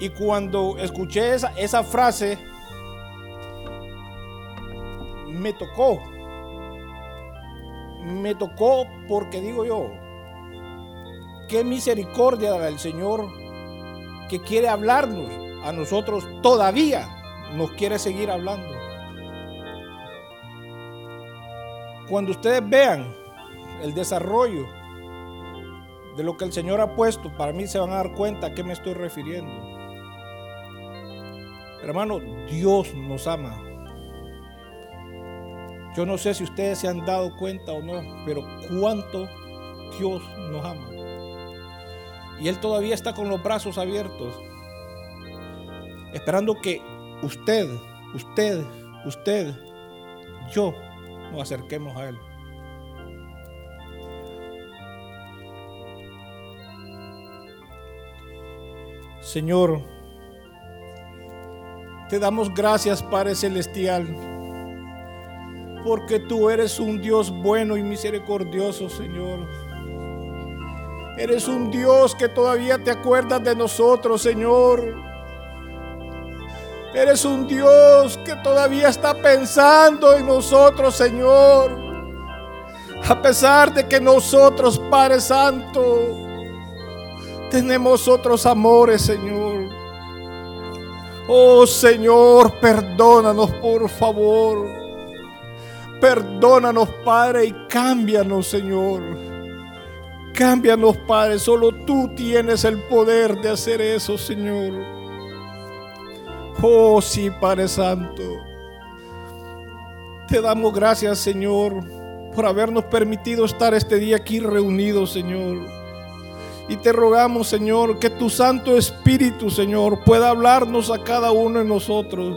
Y cuando escuché esa, frase, me tocó. Me tocó porque digo yo, qué misericordia del Señor que quiere hablarnos a nosotros todavía, nos quiere seguir hablando. Cuando ustedes vean el desarrollo de lo que el Señor ha puesto, para mí se van a dar cuenta a qué me estoy refiriendo. Hermano, Dios nos ama. Yo no sé si ustedes se han dado cuenta o no, pero cuánto Dios nos ama. Y Él todavía está con los brazos abiertos, esperando que usted, usted, usted, yo nos acerquemos a Él. Señor, te damos gracias, Padre Celestial, porque tú eres un Dios bueno y misericordioso, Señor. Eres un Dios que todavía te acuerdas de nosotros, Señor. Eres un Dios que todavía está pensando en nosotros, Señor. A pesar de que nosotros, Padre Santo, tenemos otros amores, Señor. Oh Señor, perdónanos por favor. Perdónanos, Padre, y cámbianos, Señor. Cámbianos, Padre. Solo tú tienes el poder de hacer eso, Señor. Oh, sí, Padre Santo. Te damos gracias, Señor, por habernos permitido estar este día aquí reunidos, Señor. Y te rogamos, Señor, que tu Santo Espíritu, Señor, pueda hablarnos a cada uno de nosotros.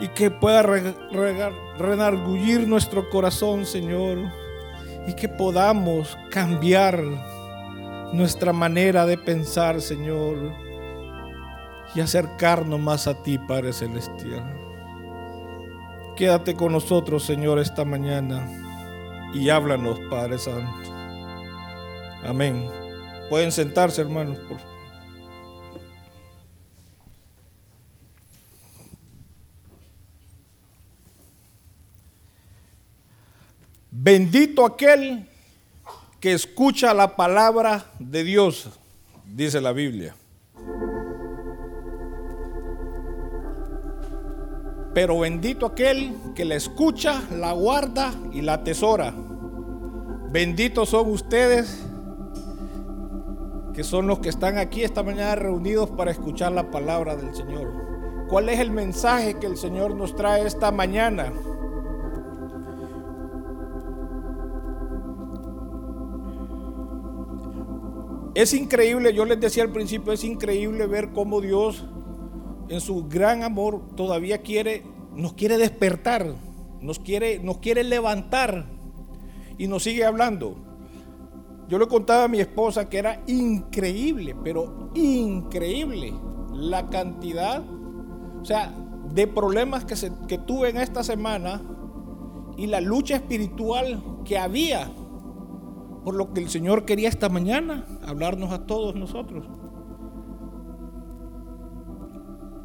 Y que pueda renargullir nuestro corazón, Señor. Y que podamos cambiar nuestra manera de pensar, Señor y acercarnos más a ti, Padre Celestial. Quédate con nosotros, Señor, esta mañana y háblanos, Padre Santo. Amén. Pueden sentarse, hermanos, Bendito aquel que escucha la palabra de Dios, dice la Biblia. Pero bendito aquel que la escucha, la guarda y la atesora. Benditos son ustedes que son los que están aquí esta mañana reunidos para escuchar la palabra del Señor. ¿Cuál es el mensaje que el Señor nos trae esta mañana? Es increíble, yo les decía al principio, es increíble ver cómo Dios en su gran amor todavía quiere, nos quiere despertar, nos quiere, nos quiere levantar y nos sigue hablando. Yo le contaba a mi esposa que era increíble, pero increíble la cantidad, o sea, de problemas que, tuve en esta semana y la lucha espiritual que había por lo que el Señor quería esta mañana hablarnos a todos nosotros.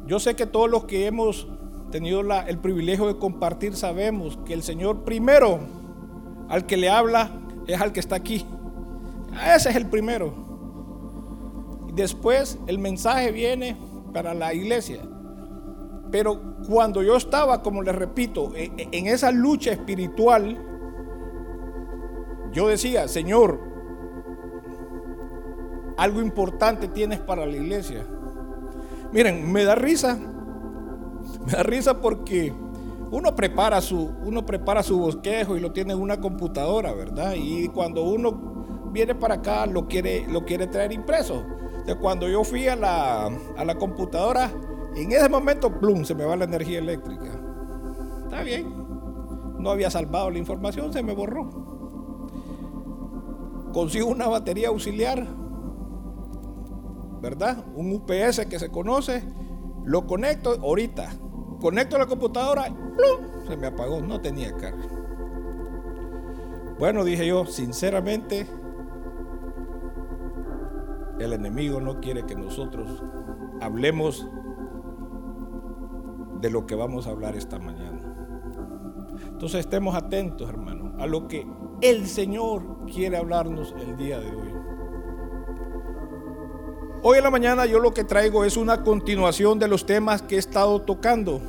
Yo sé que todos los que hemos tenido el privilegio de compartir sabemos que el Señor primero al que le habla es al que está aquí. Ese es el primero. Después el mensaje viene para la iglesia. Pero cuando yo estaba, como les repito, e, e, en esa lucha espiritual, yo decía, Señor, algo importante tienes para la iglesia. Miren, me da risa. Me da risa porque uno prepara su, uno prepara su bosquejo y lo tiene en una computadora, ¿verdad? Y cuando uno viene para acá lo quiere, lo quiere traer impreso. De cuando yo fui a la, a la computadora, en ese momento, plum, se me va la energía eléctrica. Está bien. No había salvado la información, se me borró. Consigo una batería auxiliar, ¿verdad? Un UPS que se conoce, lo conecto ahorita, conecto la computadora, se me apagó, no tenía carga. Bueno, dije yo, sinceramente, el enemigo no quiere que nosotros hablemos de lo que vamos a hablar esta mañana. Entonces estemos atentos, hermanos, a lo que el Señor quiere hablarnos el día de hoy. Hoy en la mañana yo lo que traigo es una continuación de los temas que he estado tocando.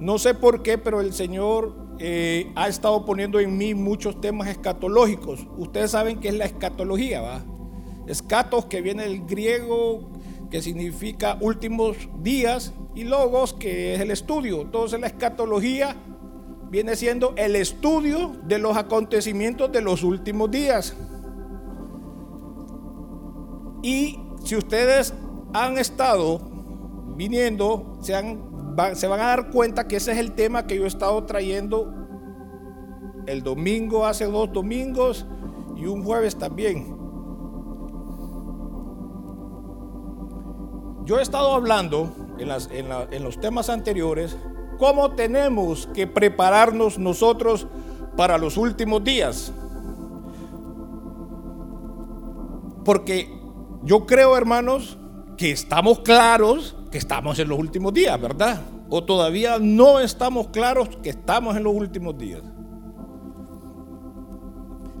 No sé por qué, pero el Señor eh, ha estado poniendo en mí muchos temas escatológicos. Ustedes saben qué es la escatología, ¿va? Escatos que viene del griego, que significa últimos días, y logos, que es el estudio. Entonces la escatología viene siendo el estudio de los acontecimientos de los últimos días. Y si ustedes han estado viniendo, se, se van a dar cuenta que ese es el tema que yo he estado trayendo el domingo, hace dos domingos y un jueves también. Yo he estado hablando en, los temas anteriores cómo tenemos que prepararnos nosotros para los últimos días. Porque yo creo, hermanos, que estamos claros que estamos en los últimos días, ¿verdad? O todavía no estamos claros que estamos en los últimos días.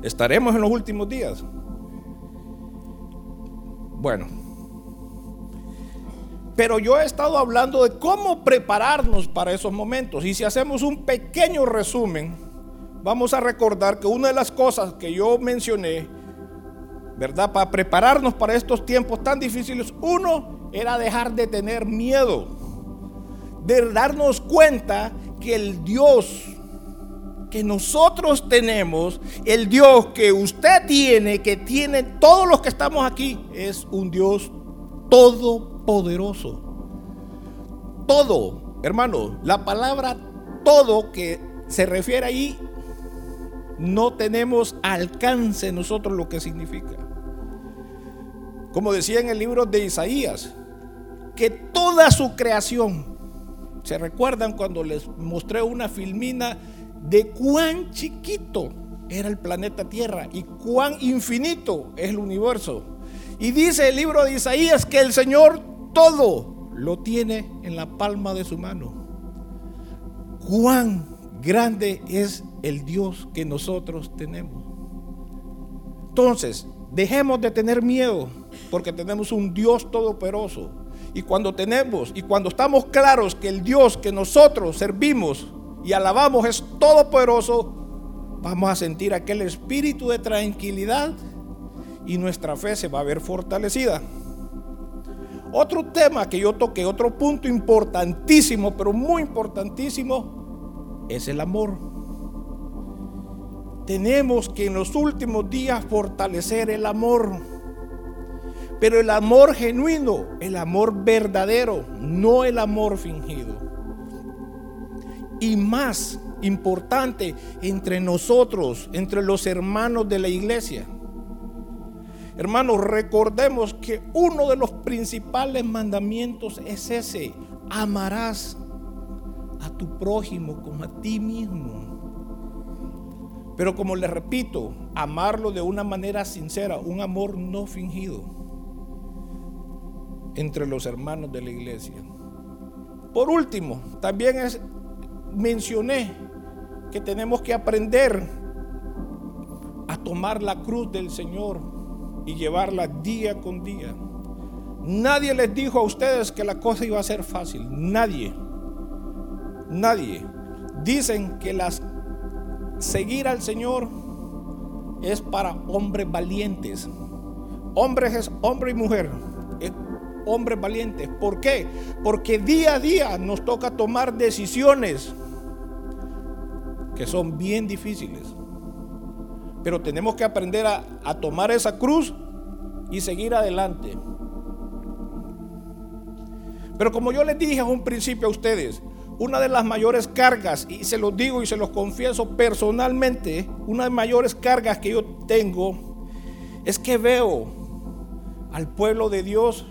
¿Estaremos en los últimos días? Bueno, pero yo he estado hablando de cómo prepararnos para esos momentos. Y si hacemos un pequeño resumen, vamos a recordar que una de las cosas que yo mencioné ¿verdad? Para prepararnos para estos tiempos tan difíciles, uno era dejar de tener miedo, de darnos cuenta que el Dios que nosotros tenemos, el Dios que usted tiene, que tiene todos los que estamos aquí, es un Dios todopoderoso. Todo, hermano, la palabra todo que se refiere ahí, no tenemos alcance nosotros lo que significa. Como decía en el libro de Isaías, que toda su creación, ¿se recuerdan cuando les mostré una filmina de cuán chiquito era el planeta Tierra y cuán infinito es el universo? Y dice el libro de Isaías que el Señor todo lo tiene en la palma de su mano. Cuán grande es el Dios que nosotros tenemos. Entonces, dejemos de tener miedo porque tenemos un Dios todopoderoso. Y cuando tenemos y cuando estamos claros que el Dios que nosotros servimos y alabamos es todopoderoso, vamos a sentir aquel espíritu de tranquilidad y nuestra fe se va a ver fortalecida. Otro tema que yo toqué, otro punto importantísimo, pero muy importantísimo, es el amor. Tenemos que en los últimos días fortalecer el amor. Pero el amor genuino, el amor verdadero, no el amor fingido. Y más importante, entre nosotros, entre los hermanos de la iglesia. Hermanos, recordemos que uno de los principales mandamientos es ese. Amarás a tu prójimo como a ti mismo. Pero como les repito, amarlo de una manera sincera, un amor no fingido entre los hermanos de la iglesia. Por último, también mencioné que tenemos que aprender a tomar la cruz del Señor y llevarla día con día. Nadie les dijo a ustedes que la cosa iba a ser fácil. Nadie. Nadie. Dicen que las seguir al Señor es para hombres valientes. Hombres es hombre y mujer hombres valientes. ¿Por qué? Porque día a día nos toca tomar decisiones que son bien difíciles. Pero tenemos que aprender a, a tomar esa cruz y seguir adelante. Pero como yo les dije a un principio a ustedes, una de las mayores cargas, y se los digo y se los confieso personalmente, una de las mayores cargas que yo tengo es que veo al pueblo de Dios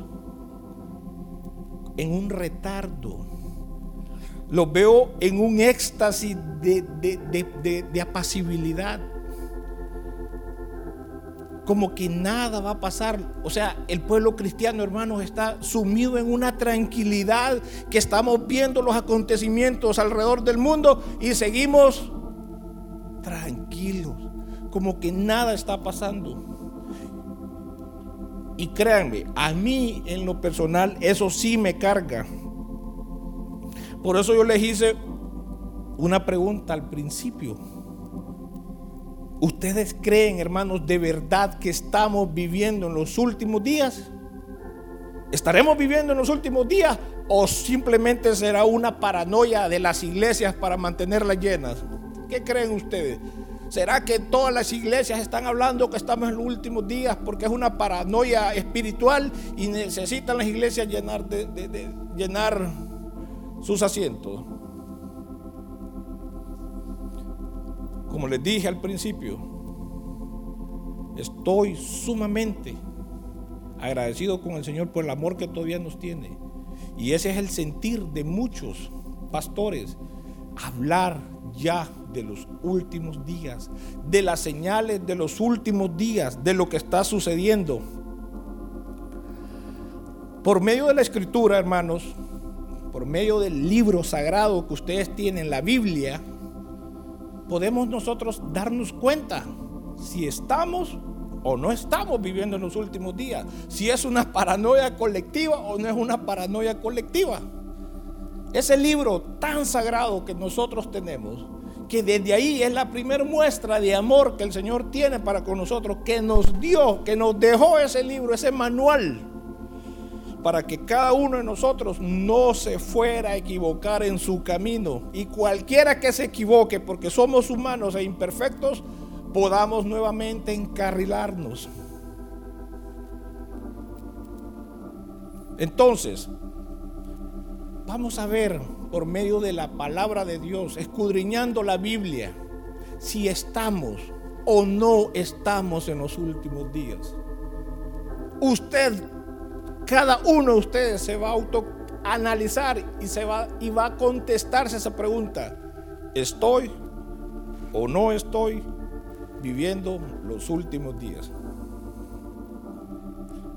en un retardo. Los veo en un éxtasis de, de, apacibilidad. Como que nada va a pasar. O sea, el pueblo cristiano, hermanos, está sumido en una tranquilidad que estamos viendo los acontecimientos alrededor del mundo y seguimos tranquilos, como que nada está pasando. Y créanme, a mí en lo personal eso sí me carga. Por eso yo les hice una pregunta al principio. ¿Ustedes creen, hermanos, de verdad que estamos viviendo en los últimos días? ¿Estaremos viviendo en los últimos días o simplemente será una paranoia de las iglesias para mantenerlas llenas? ¿Qué creen ustedes? ¿Será que todas las iglesias están hablando que estamos en los últimos días porque es una paranoia espiritual y necesitan las iglesias llenar, sus asientos? Como les dije al principio, estoy sumamente agradecido con el Señor por el amor que todavía nos tiene. Y ese es el sentir de muchos pastores, hablar ya de los últimos días, de las señales de los últimos días, de lo que está sucediendo. Por medio de la escritura, hermanos, por medio del libro sagrado que ustedes tienen, la Biblia, podemos nosotros darnos cuenta si estamos o no estamos viviendo en los últimos días, si es una paranoia colectiva o no es una paranoia colectiva. Ese libro tan sagrado que nosotros tenemos, que desde ahí es la primera muestra de amor que el Señor tiene para con nosotros, que nos dio, que nos dejó ese libro, ese manual para que cada uno de nosotros no se fuera a equivocar en su camino. Y cualquiera que se equivoque, porque somos humanos e imperfectos, podamos nuevamente encarrilarnos. Entonces, vamos a ver por medio de la palabra de Dios, escudriñando la Biblia, si estamos o no estamos en los últimos días. Usted cada uno de ustedes se va a autoanalizar y, se va, y va a contestarse esa pregunta. ¿Estoy o no estoy viviendo los últimos días?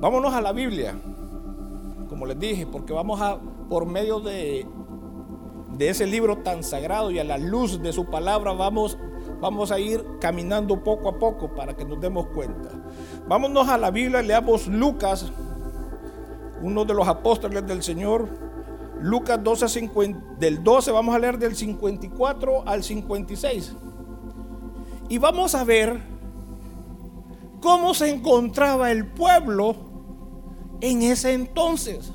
Vámonos a la Biblia, como les dije, porque vamos a, por medio de, de ese libro tan sagrado y a la luz de su palabra, vamos, vamos a ir caminando poco a poco para que nos demos cuenta. Vámonos a la Biblia, leamos Lucas uno de los apóstoles del Señor, Lucas 12, del 12, vamos a leer del 54 al 56. Y vamos a ver cómo se encontraba el pueblo en ese entonces.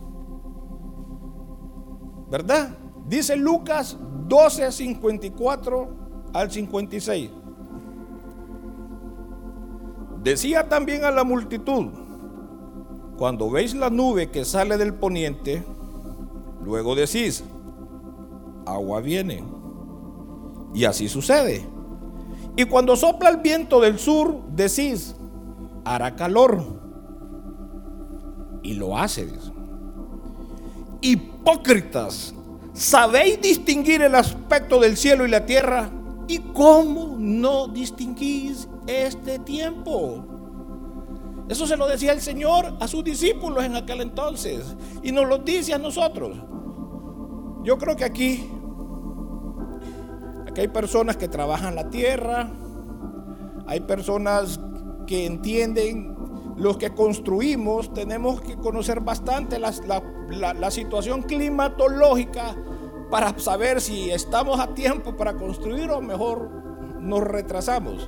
¿Verdad? Dice Lucas 12, 54 al 56. Decía también a la multitud, cuando veis la nube que sale del poniente, luego decís, agua viene. Y así sucede. Y cuando sopla el viento del sur, decís, hará calor. Y lo hace. Hipócritas, ¿sabéis distinguir el aspecto del cielo y la tierra? ¿Y cómo no distinguís este tiempo? Eso se lo decía el Señor a sus discípulos en aquel entonces. Y nos lo dice a nosotros. Yo creo que aquí, aquí hay personas que trabajan la tierra. Hay personas que entienden los que construimos. Tenemos que conocer bastante la, la situación climatológica para saber si estamos a tiempo para construir o mejor nos retrasamos.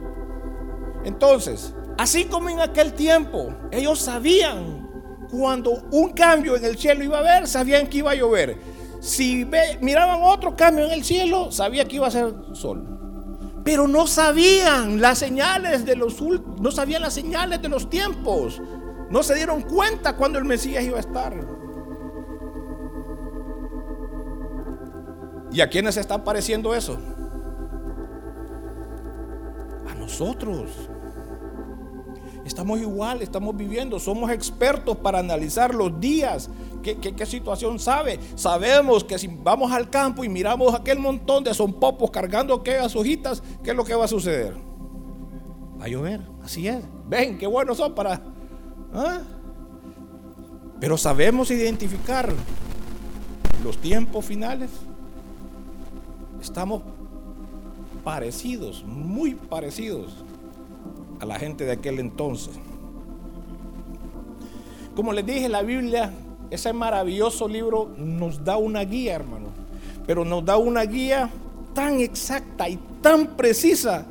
Entonces, Así como en aquel tiempo, ellos sabían cuando un cambio en el cielo iba a haber, sabían que iba a llover. Si miraban otro cambio en el cielo, sabían que iba a ser sol. Pero no sabían las señales de los no sabían las señales de los tiempos. No se dieron cuenta cuando el Mesías iba a estar. ¿Y a quiénes está pareciendo eso? A nosotros. Estamos igual, estamos viviendo, somos expertos para analizar los días, qué, situación sabe. Sabemos que si vamos al campo y miramos aquel montón de son popos cargando aquellas hojitas, ¿qué es lo que va a suceder? Va a llover, así es. Ven, qué buenos son para... ¿ah? Pero sabemos identificar los tiempos finales. Estamos parecidos, muy parecidos a la gente de aquel entonces. Como les dije, la Biblia, ese maravilloso libro, nos da una guía, hermano. Pero nos da una guía tan exacta y tan precisa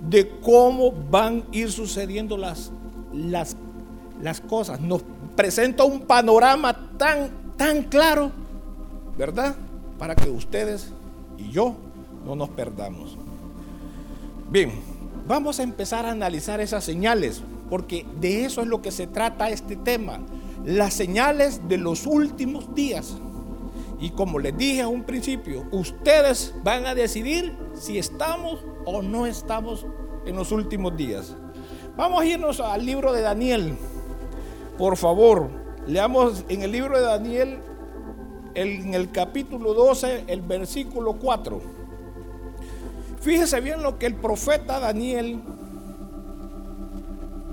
de cómo van a ir sucediendo las, las, las cosas. Nos presenta un panorama tan, tan claro, ¿verdad? Para que ustedes y yo no nos perdamos. Bien, vamos a empezar a analizar esas señales, porque de eso es lo que se trata este tema, las señales de los últimos días. Y como les dije a un principio, ustedes van a decidir si estamos o no estamos en los últimos días. Vamos a irnos al libro de Daniel. Por favor, leamos en el libro de Daniel, en el capítulo 12, el versículo 4. Fíjese bien lo que el profeta Daniel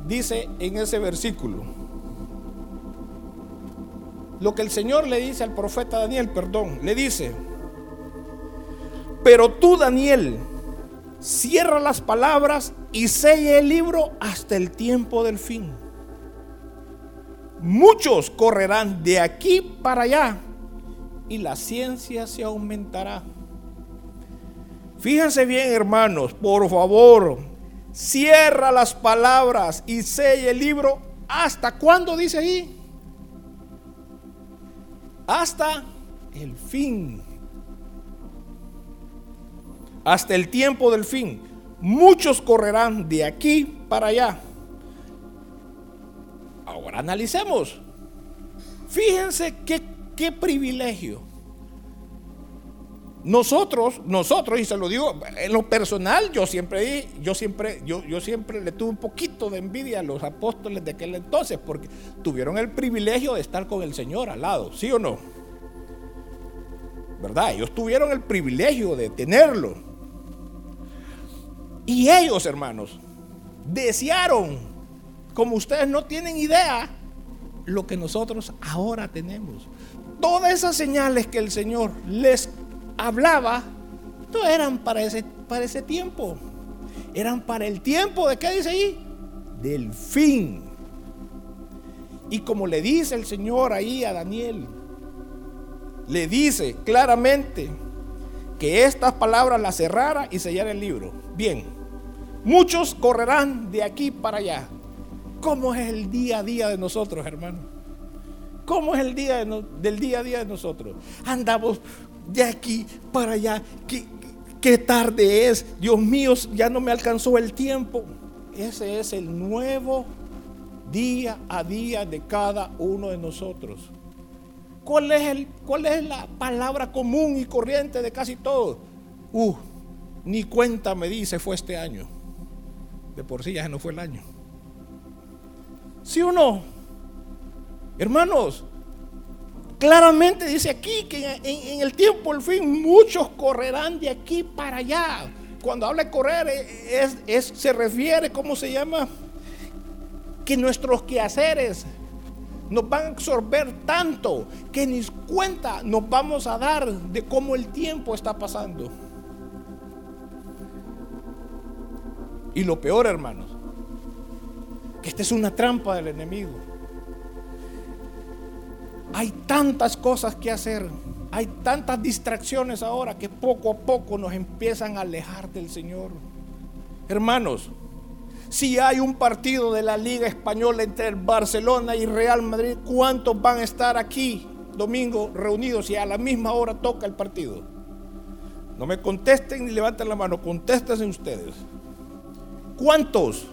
dice en ese versículo. Lo que el Señor le dice al profeta Daniel, perdón, le dice, pero tú Daniel, cierra las palabras y sella el libro hasta el tiempo del fin. Muchos correrán de aquí para allá y la ciencia se aumentará. Fíjense bien, hermanos, por favor, cierra las palabras y sella el libro. ¿Hasta cuándo dice ahí? Hasta el fin hasta el tiempo del fin. Muchos correrán de aquí para allá. Ahora analicemos. Fíjense qué, qué privilegio. Nosotros, nosotros, y se lo digo, en lo personal, yo siempre, yo siempre, yo, yo siempre le tuve un poquito de envidia a los apóstoles de aquel entonces, porque tuvieron el privilegio de estar con el Señor al lado, ¿sí o no? ¿Verdad? Ellos tuvieron el privilegio de tenerlo. Y ellos, hermanos, desearon, como ustedes no tienen idea, lo que nosotros ahora tenemos. Todas esas señales que el Señor les hablaba, no eran para ese, para ese tiempo. Eran para el tiempo de qué dice ahí? Del fin. Y como le dice el Señor ahí a Daniel, le dice claramente que estas palabras las cerrara y sellara el libro. Bien, muchos correrán de aquí para allá. ¿Cómo es el día a día de nosotros, hermano? ¿Cómo es el día del día a día de nosotros? Andamos de aquí para allá. ¿Qué, qué tarde es? Dios mío, ya no me alcanzó el tiempo. Ese es el nuevo día a día de cada uno de nosotros. ¿Cuál es, el, ¿Cuál es la palabra común y corriente de casi todos? Uh, ni cuenta me dice fue este año. De por sí ya no fue el año. ¿Sí o no? Hermanos, claramente dice aquí que en, el tiempo, al fin, muchos correrán de aquí para allá. Cuando habla de correr, es, se refiere, ¿cómo se llama? Que nuestros quehaceres nos van a absorber tanto que ni cuenta nos vamos a dar de cómo el tiempo está pasando. Y lo peor, hermanos, que esta es una trampa del enemigo. Hay tantas cosas que hacer, hay tantas distracciones ahora que poco a poco nos empiezan a alejar del Señor. Hermanos, si hay un partido de la Liga Española entre el Barcelona y Real Madrid, ¿cuántos van a estar aquí domingo reunidos y a la misma hora toca el partido? No me contesten ni levanten la mano, contéstense ustedes. ¿Cuántos?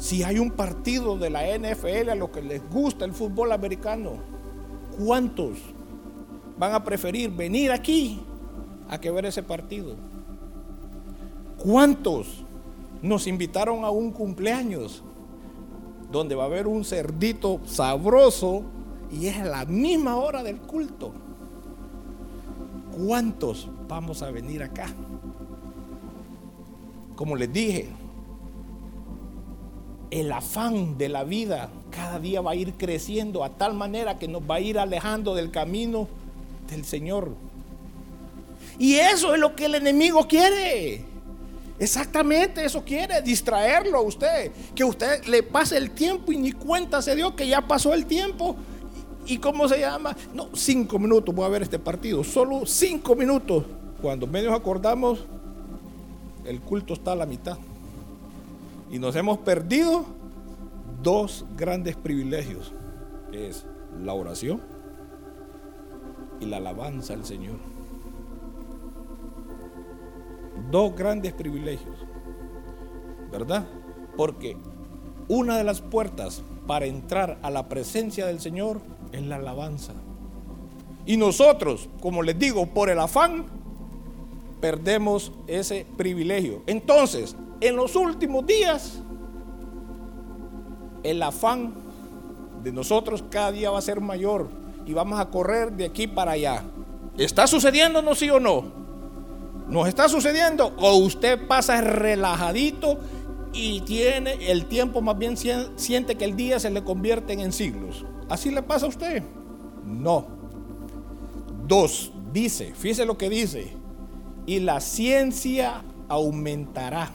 Si hay un partido de la NFL a lo que les gusta el fútbol americano, ¿cuántos van a preferir venir aquí a que ver ese partido? ¿Cuántos nos invitaron a un cumpleaños donde va a haber un cerdito sabroso y es a la misma hora del culto? ¿Cuántos vamos a venir acá? como les dije, el afán de la vida cada día va a ir creciendo a tal manera que nos va a ir alejando del camino del Señor. Y eso es lo que el enemigo quiere. Exactamente, eso quiere, distraerlo a usted. Que usted le pase el tiempo y ni cuenta se dio que ya pasó el tiempo. ¿Y cómo se llama? No, cinco minutos voy a ver este partido. Solo cinco minutos. Cuando menos acordamos, el culto está a la mitad. Y nos hemos perdido dos grandes privilegios, que es la oración y la alabanza al Señor. Dos grandes privilegios, ¿verdad? Porque una de las puertas para entrar a la presencia del Señor es la alabanza. Y nosotros, como les digo, por el afán, perdemos ese privilegio. Entonces, en los últimos días, el afán de nosotros cada día va a ser mayor y vamos a correr de aquí para allá. ¿Está sucediendo, no sí o no? ¿Nos está sucediendo? ¿O usted pasa relajadito y tiene el tiempo, más bien siente que el día se le convierte en siglos? ¿Así le pasa a usted? No. Dos, dice, fíjese lo que dice, y la ciencia aumentará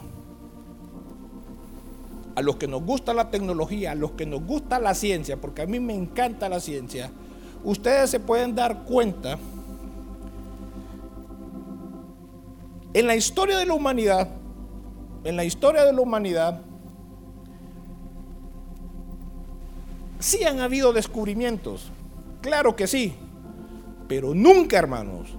a los que nos gusta la tecnología, a los que nos gusta la ciencia, porque a mí me encanta la ciencia, ustedes se pueden dar cuenta, en la historia de la humanidad, en la historia de la humanidad, sí han habido descubrimientos, claro que sí, pero nunca, hermanos,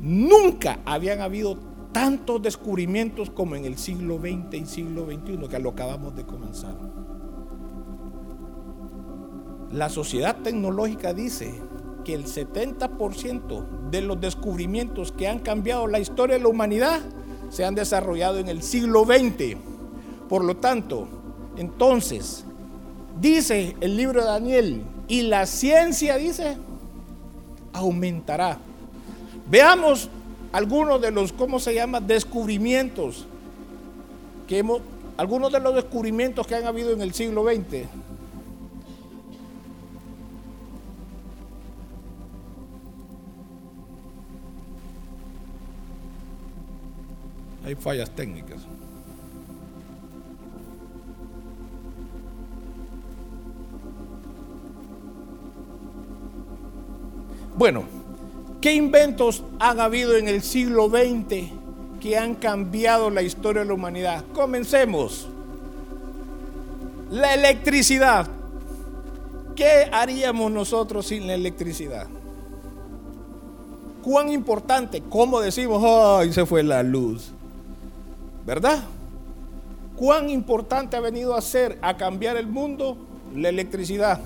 nunca habían habido tantos descubrimientos como en el siglo XX y siglo XXI, que lo acabamos de comenzar. La sociedad tecnológica dice que el 70% de los descubrimientos que han cambiado la historia de la humanidad se han desarrollado en el siglo XX. Por lo tanto, entonces, dice el libro de Daniel, y la ciencia dice, aumentará. Veamos algunos de los, ¿cómo se llama?, descubrimientos que hemos, algunos de los descubrimientos que han habido en el siglo XX. Hay fallas técnicas. Bueno, ¿Qué inventos han habido en el siglo XX que han cambiado la historia de la humanidad? Comencemos. La electricidad. ¿Qué haríamos nosotros sin la electricidad? ¿Cuán importante? ¿Cómo decimos, ay, se fue la luz? ¿Verdad? ¿Cuán importante ha venido a ser, a cambiar el mundo? La electricidad.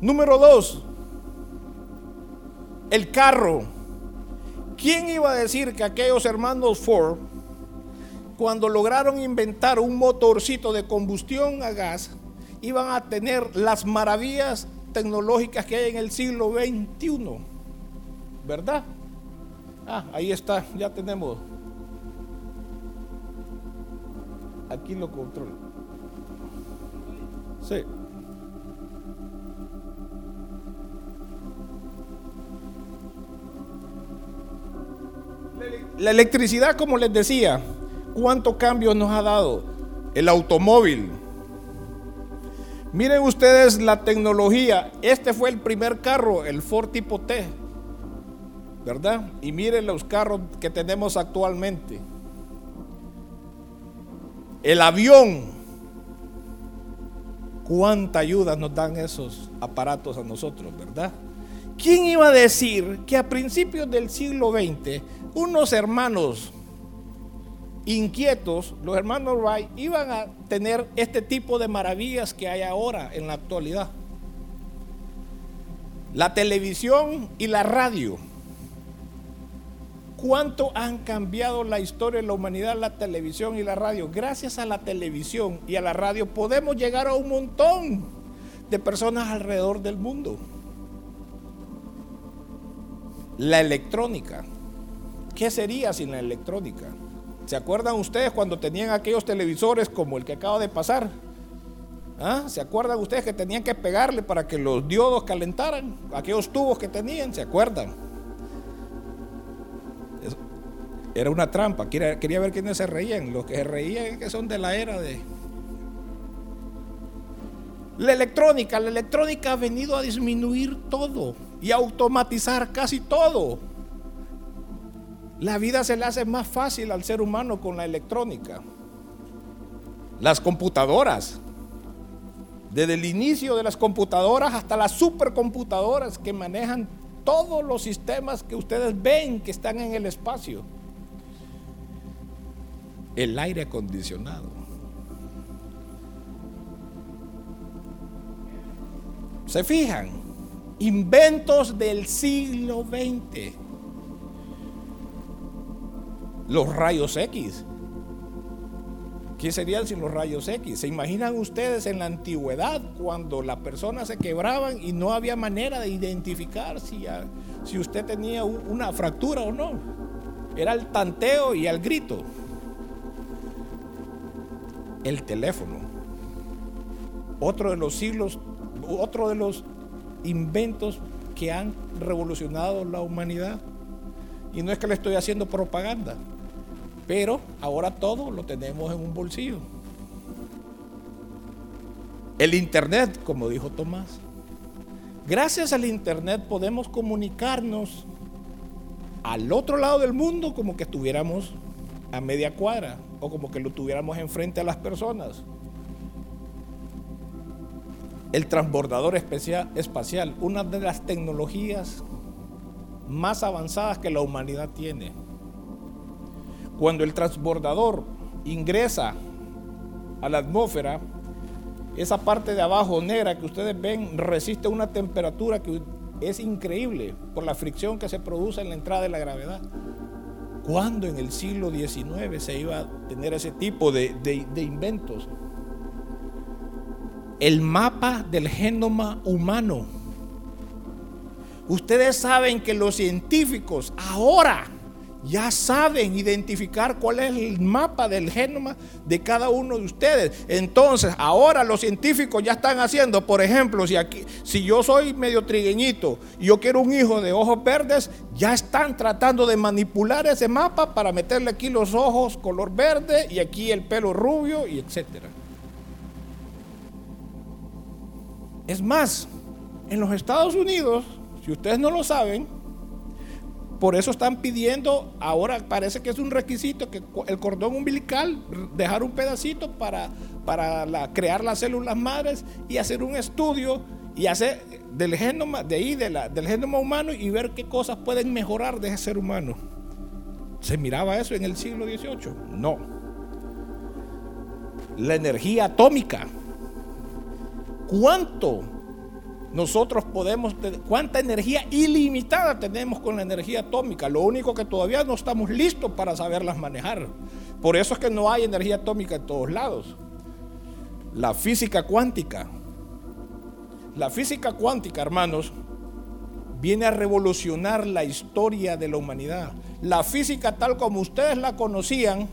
Número dos, el carro. ¿Quién iba a decir que aquellos hermanos Ford, cuando lograron inventar un motorcito de combustión a gas, iban a tener las maravillas tecnológicas que hay en el siglo XXI? ¿Verdad? Ah, ahí está, ya tenemos. Aquí lo controlo. Sí. La electricidad, como les decía, ¿cuántos cambios nos ha dado? El automóvil. Miren ustedes la tecnología. Este fue el primer carro, el Ford tipo T. ¿Verdad? Y miren los carros que tenemos actualmente. El avión. Cuánta ayuda nos dan esos aparatos a nosotros, ¿verdad? ¿Quién iba a decir que a principios del siglo XX unos hermanos inquietos, los hermanos Wright, iban a tener este tipo de maravillas que hay ahora en la actualidad. La televisión y la radio. ¿Cuánto han cambiado la historia de la humanidad la televisión y la radio? Gracias a la televisión y a la radio podemos llegar a un montón de personas alrededor del mundo. La electrónica. ¿Qué sería sin la electrónica? ¿Se acuerdan ustedes cuando tenían aquellos televisores como el que acaba de pasar? ¿Ah? ¿Se acuerdan ustedes que tenían que pegarle para que los diodos calentaran? Aquellos tubos que tenían, ¿se acuerdan? Era una trampa. Quería, quería ver quiénes se reían. Los que se reían que son de la era de... La electrónica. La electrónica ha venido a disminuir todo y a automatizar casi todo. La vida se le hace más fácil al ser humano con la electrónica. Las computadoras. Desde el inicio de las computadoras hasta las supercomputadoras que manejan todos los sistemas que ustedes ven que están en el espacio. El aire acondicionado. ¿Se fijan? Inventos del siglo XX. Los rayos X. ¿Qué serían sin los rayos X? ¿Se imaginan ustedes en la antigüedad cuando las personas se quebraban y no había manera de identificar si, si usted tenía una fractura o no? Era el tanteo y el grito. El teléfono. Otro de los siglos, otro de los inventos que han revolucionado la humanidad. Y no es que le estoy haciendo propaganda. Pero ahora todo lo tenemos en un bolsillo. El Internet, como dijo Tomás. Gracias al Internet podemos comunicarnos al otro lado del mundo como que estuviéramos a media cuadra o como que lo tuviéramos enfrente a las personas. El transbordador espacial, una de las tecnologías más avanzadas que la humanidad tiene. Cuando el transbordador ingresa a la atmósfera, esa parte de abajo negra que ustedes ven resiste una temperatura que es increíble por la fricción que se produce en la entrada de la gravedad. ¿Cuándo en el siglo XIX se iba a tener ese tipo de, de inventos? El mapa del genoma humano. Ustedes saben que los científicos ahora ya saben identificar cuál es el mapa del genoma de cada uno de ustedes. Entonces, ahora los científicos ya están haciendo, por ejemplo, si aquí si yo soy medio trigueñito y yo quiero un hijo de ojos verdes, ya están tratando de manipular ese mapa para meterle aquí los ojos color verde y aquí el pelo rubio y etcétera. Es más, en los Estados Unidos, si ustedes no lo saben, por eso están pidiendo, ahora parece que es un requisito, que el cordón umbilical, dejar un pedacito para, para crear las células madres y hacer un estudio y hacer del genoma, de ahí, del genoma humano y ver qué cosas pueden mejorar de ese ser humano. ¿Se miraba eso en el siglo XVIII? No. La energía atómica. ¿Cuánto nosotros podemos, cuánta energía ilimitada tenemos con la energía atómica. Lo único que todavía no estamos listos para saberlas manejar. Por eso es que no hay energía atómica en todos lados. La física cuántica. La física cuántica, hermanos, viene a revolucionar la historia de la humanidad. La física tal como ustedes la conocían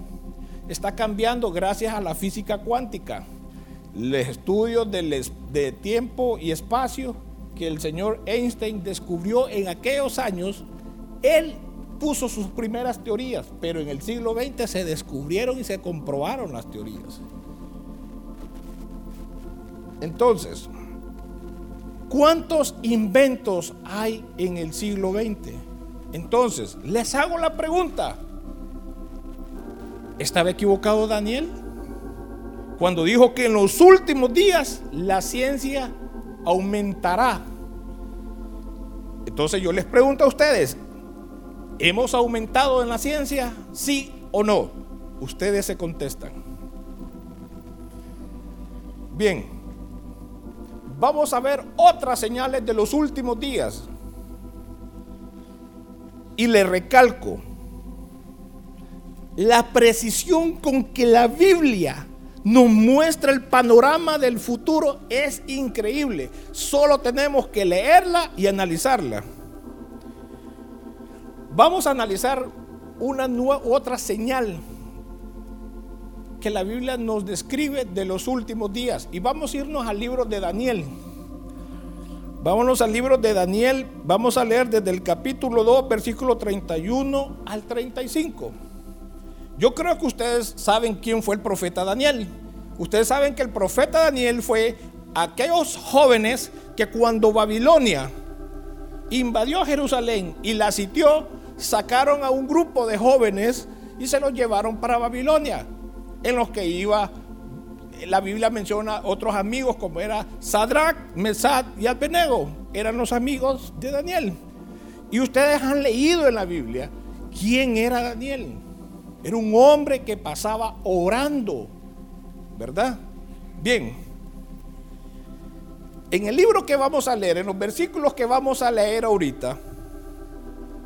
está cambiando gracias a la física cuántica los estudios de tiempo y espacio que el señor Einstein descubrió en aquellos años, él puso sus primeras teorías, pero en el siglo XX se descubrieron y se comprobaron las teorías. Entonces, ¿cuántos inventos hay en el siglo XX? Entonces, les hago la pregunta. ¿Estaba equivocado Daniel? Cuando dijo que en los últimos días la ciencia aumentará. Entonces yo les pregunto a ustedes, ¿hemos aumentado en la ciencia? ¿Sí o no? Ustedes se contestan. Bien, vamos a ver otras señales de los últimos días. Y le recalco, la precisión con que la Biblia nos muestra el panorama del futuro es increíble. Solo tenemos que leerla y analizarla. Vamos a analizar una otra señal que la Biblia nos describe de los últimos días. Y vamos a irnos al libro de Daniel. Vámonos al libro de Daniel. Vamos a leer desde el capítulo 2, versículo 31 al 35. Yo creo que ustedes saben quién fue el profeta Daniel. Ustedes saben que el profeta Daniel fue aquellos jóvenes que cuando Babilonia invadió Jerusalén y la sitió, sacaron a un grupo de jóvenes y se los llevaron para Babilonia, en los que iba, la Biblia menciona otros amigos como era Sadrach, Mesad y Abednego, eran los amigos de Daniel. Y ustedes han leído en la Biblia quién era Daniel. Era un hombre que pasaba orando, ¿verdad? Bien. En el libro que vamos a leer, en los versículos que vamos a leer ahorita,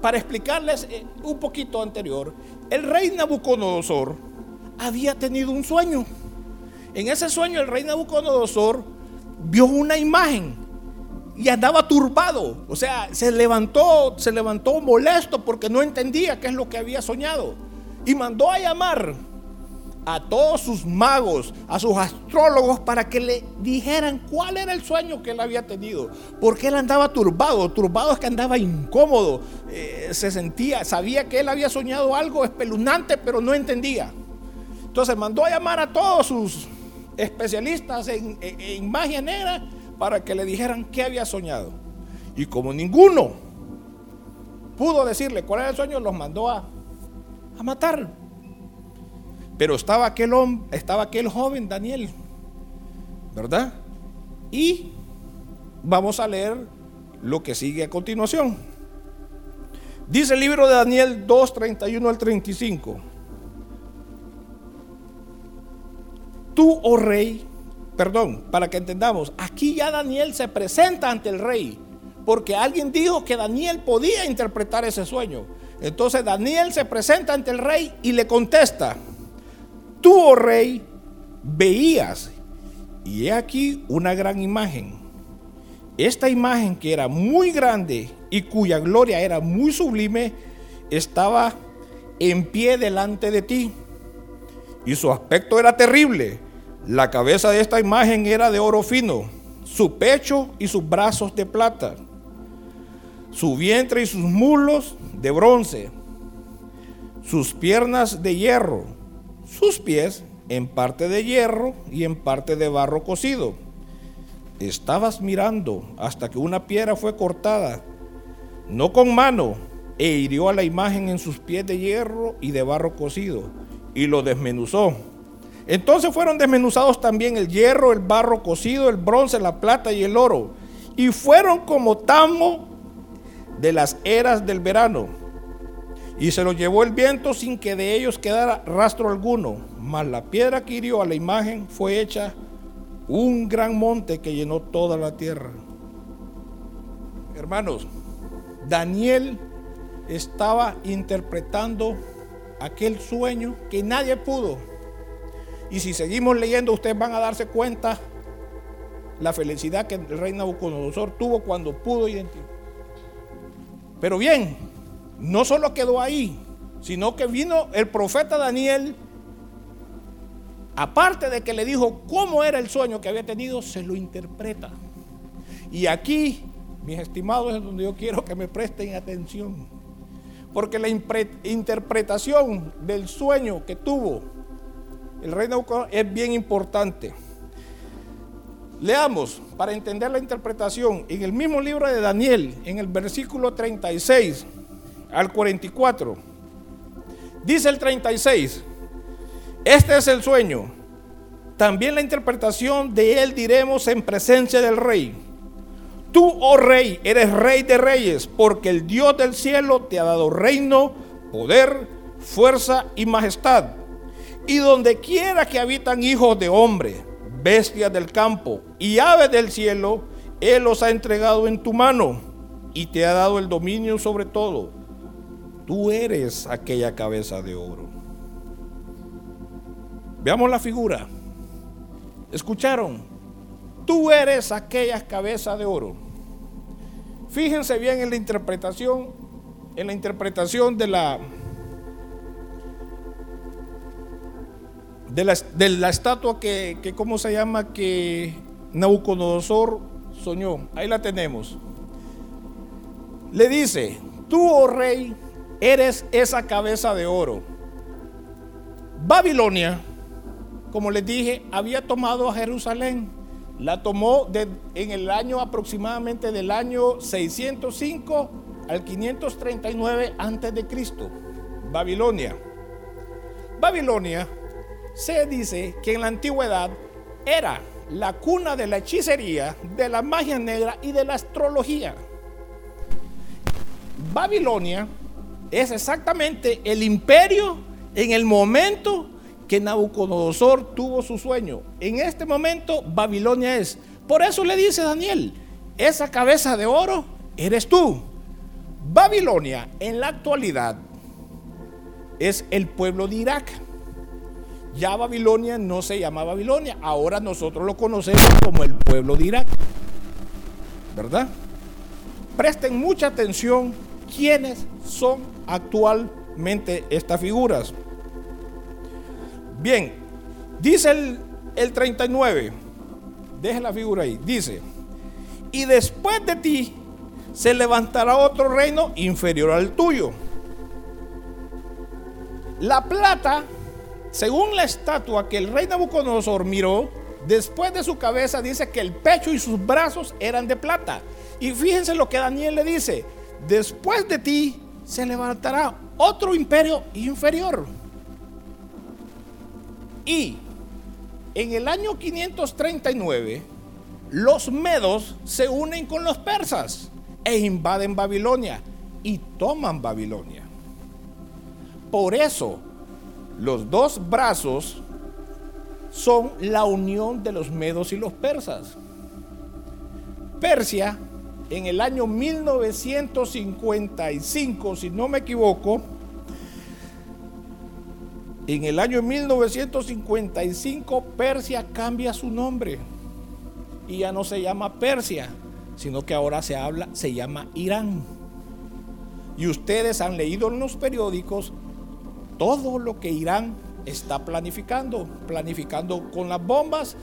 para explicarles eh, un poquito anterior, el rey Nabucodonosor había tenido un sueño. En ese sueño el rey Nabucodonosor vio una imagen y andaba turbado, o sea, se levantó, se levantó molesto porque no entendía qué es lo que había soñado y mandó a llamar a todos sus magos, a sus astrólogos, para que le dijeran cuál era el sueño que él había tenido. Porque él andaba turbado, turbado es que andaba incómodo, eh, se sentía, sabía que él había soñado algo espeluznante, pero no entendía. Entonces mandó a llamar a todos sus especialistas en, en magia negra para que le dijeran qué había soñado. Y como ninguno pudo decirle cuál era el sueño, los mandó a a matar. Pero estaba aquel hombre, estaba aquel joven Daniel, ¿verdad? Y vamos a leer lo que sigue a continuación. Dice el libro de Daniel 2, 31 al 35. Tú, oh rey, perdón, para que entendamos, aquí ya Daniel se presenta ante el rey, porque alguien dijo que Daniel podía interpretar ese sueño. Entonces Daniel se presenta ante el rey y le contesta, tú, oh rey, veías, y he aquí una gran imagen. Esta imagen que era muy grande y cuya gloria era muy sublime, estaba en pie delante de ti. Y su aspecto era terrible. La cabeza de esta imagen era de oro fino, su pecho y sus brazos de plata, su vientre y sus muslos de bronce, sus piernas de hierro, sus pies en parte de hierro y en parte de barro cocido. Estabas mirando hasta que una piedra fue cortada, no con mano, e hirió a la imagen en sus pies de hierro y de barro cocido, y lo desmenuzó. Entonces fueron desmenuzados también el hierro, el barro cocido, el bronce, la plata y el oro, y fueron como tamo de las eras del verano. Y se los llevó el viento sin que de ellos quedara rastro alguno. Mas la piedra que hirió a la imagen fue hecha un gran monte que llenó toda la tierra. Hermanos, Daniel estaba interpretando aquel sueño que nadie pudo. Y si seguimos leyendo, ustedes van a darse cuenta la felicidad que el rey Nabucodonosor tuvo cuando pudo identificar pero bien, no solo quedó ahí, sino que vino el profeta Daniel, aparte de que le dijo cómo era el sueño que había tenido, se lo interpreta. Y aquí, mis estimados, es donde yo quiero que me presten atención. Porque la interpretación del sueño que tuvo el rey Naucor es bien importante. Leamos para entender la interpretación en el mismo libro de Daniel, en el versículo 36 al 44. Dice el 36, este es el sueño. También la interpretación de él diremos en presencia del rey. Tú, oh rey, eres rey de reyes, porque el Dios del cielo te ha dado reino, poder, fuerza y majestad. Y donde quiera que habitan hijos de hombre, bestias del campo y aves del cielo, Él los ha entregado en tu mano y te ha dado el dominio sobre todo. Tú eres aquella cabeza de oro. Veamos la figura. ¿Escucharon? Tú eres aquella cabeza de oro. Fíjense bien en la interpretación, en la interpretación de la de la, estatua que, que, ¿cómo se llama? Que Nabucodonosor soñó. Ahí la tenemos. Le dice, tú, oh rey, eres esa cabeza de oro. Babilonia, como les dije, había tomado a Jerusalén. La tomó en el año aproximadamente del año 605 al 539 antes de Cristo. Babilonia. Babilonia se dice que en la antigüedad era la cuna de la hechicería, de la magia negra y de la astrología. Babilonia es exactamente el imperio en el momento que Nabucodonosor tuvo su sueño. En este momento Babilonia es. Por eso le dice Daniel, esa cabeza de oro eres tú. Babilonia en la actualidad es el pueblo de Irak. Ya Babilonia no se llama Babilonia, ahora nosotros lo conocemos como el pueblo de Irak. ¿Verdad? Presten mucha atención quiénes son actualmente estas figuras. Bien, dice el, el 39, deje la figura ahí, dice, y después de ti se levantará otro reino inferior al tuyo. La plata según la estatua que el rey Nabucodonosor miró, después de su cabeza dice que el pecho y sus brazos eran de plata. Y fíjense lo que Daniel le dice, después de ti se levantará otro imperio inferior. Y en el año 539, los medos se unen con los persas e invaden Babilonia y toman Babilonia. Por eso, los dos brazos son la unión de los medos y los persas. Persia, en el año 1955, si no me equivoco, en el año 1955 Persia cambia su nombre y ya no se llama Persia, sino que ahora se habla, se llama Irán. Y ustedes han leído en los periódicos todo lo que Irán está planificando, planificando con las bombas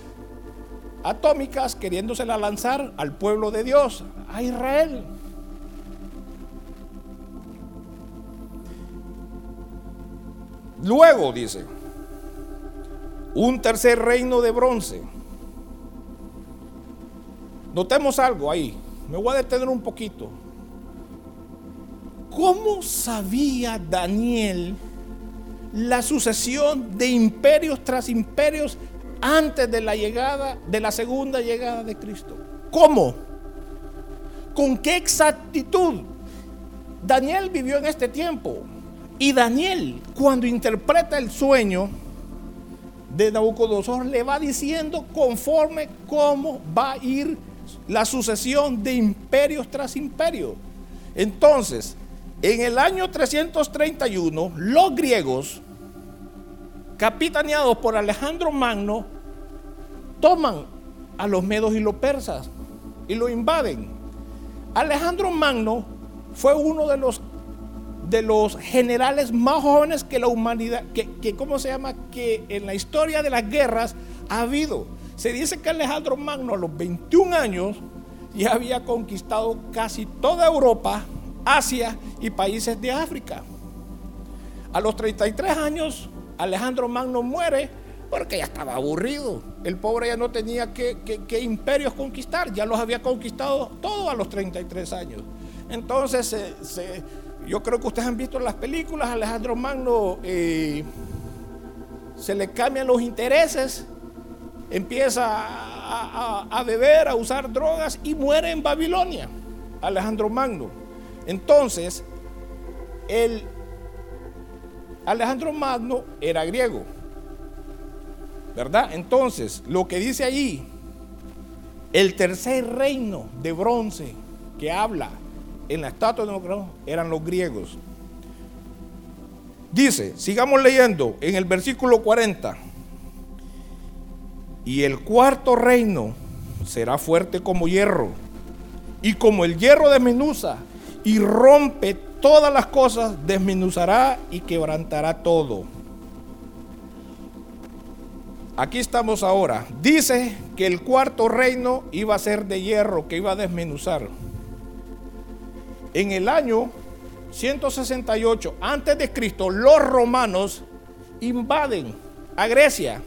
atómicas, queriéndosela lanzar al pueblo de Dios, a Israel. Luego dice, un tercer reino de bronce. Notemos algo ahí, me voy a detener un poquito. ¿Cómo sabía Daniel la sucesión de imperios tras imperios antes de la llegada, de la segunda llegada de Cristo. ¿Cómo? ¿Con qué exactitud? Daniel vivió en este tiempo. Y Daniel, cuando interpreta el sueño de Nabucodonosor, le va diciendo conforme cómo va a ir la sucesión de imperios tras imperios. Entonces, en el año 331, los griegos, capitaneados por Alejandro Magno, toman a los medos y los persas y lo invaden. Alejandro Magno fue uno de los de los generales más jóvenes que la humanidad, que, que ¿cómo se llama? Que en la historia de las guerras ha habido. Se dice que Alejandro Magno a los 21 años ya había conquistado casi toda Europa, Asia y países de África. A los 33 años, Alejandro Magno muere porque ya estaba aburrido. El pobre ya no tenía que, imperios conquistar, ya los había conquistado todos a los 33 años. Entonces, yo creo que ustedes han visto las películas, Alejandro Magno eh, se le cambian los intereses, empieza a, a beber, a usar drogas y muere en Babilonia. Alejandro Magno. Entonces, el Alejandro Magno era griego, ¿verdad? Entonces, lo que dice allí, el tercer reino de bronce que habla en la estatua de Nabucodonosor eran los griegos. Dice, sigamos leyendo en el versículo 40. Y el cuarto reino será fuerte como hierro, y como el hierro de Menusa, y rompe todas las cosas, desmenuzará y quebrantará todo. Aquí estamos ahora. Dice que el cuarto reino iba a ser de hierro, que iba a desmenuzar. En el año 168 antes de Cristo, los romanos invaden a Grecia.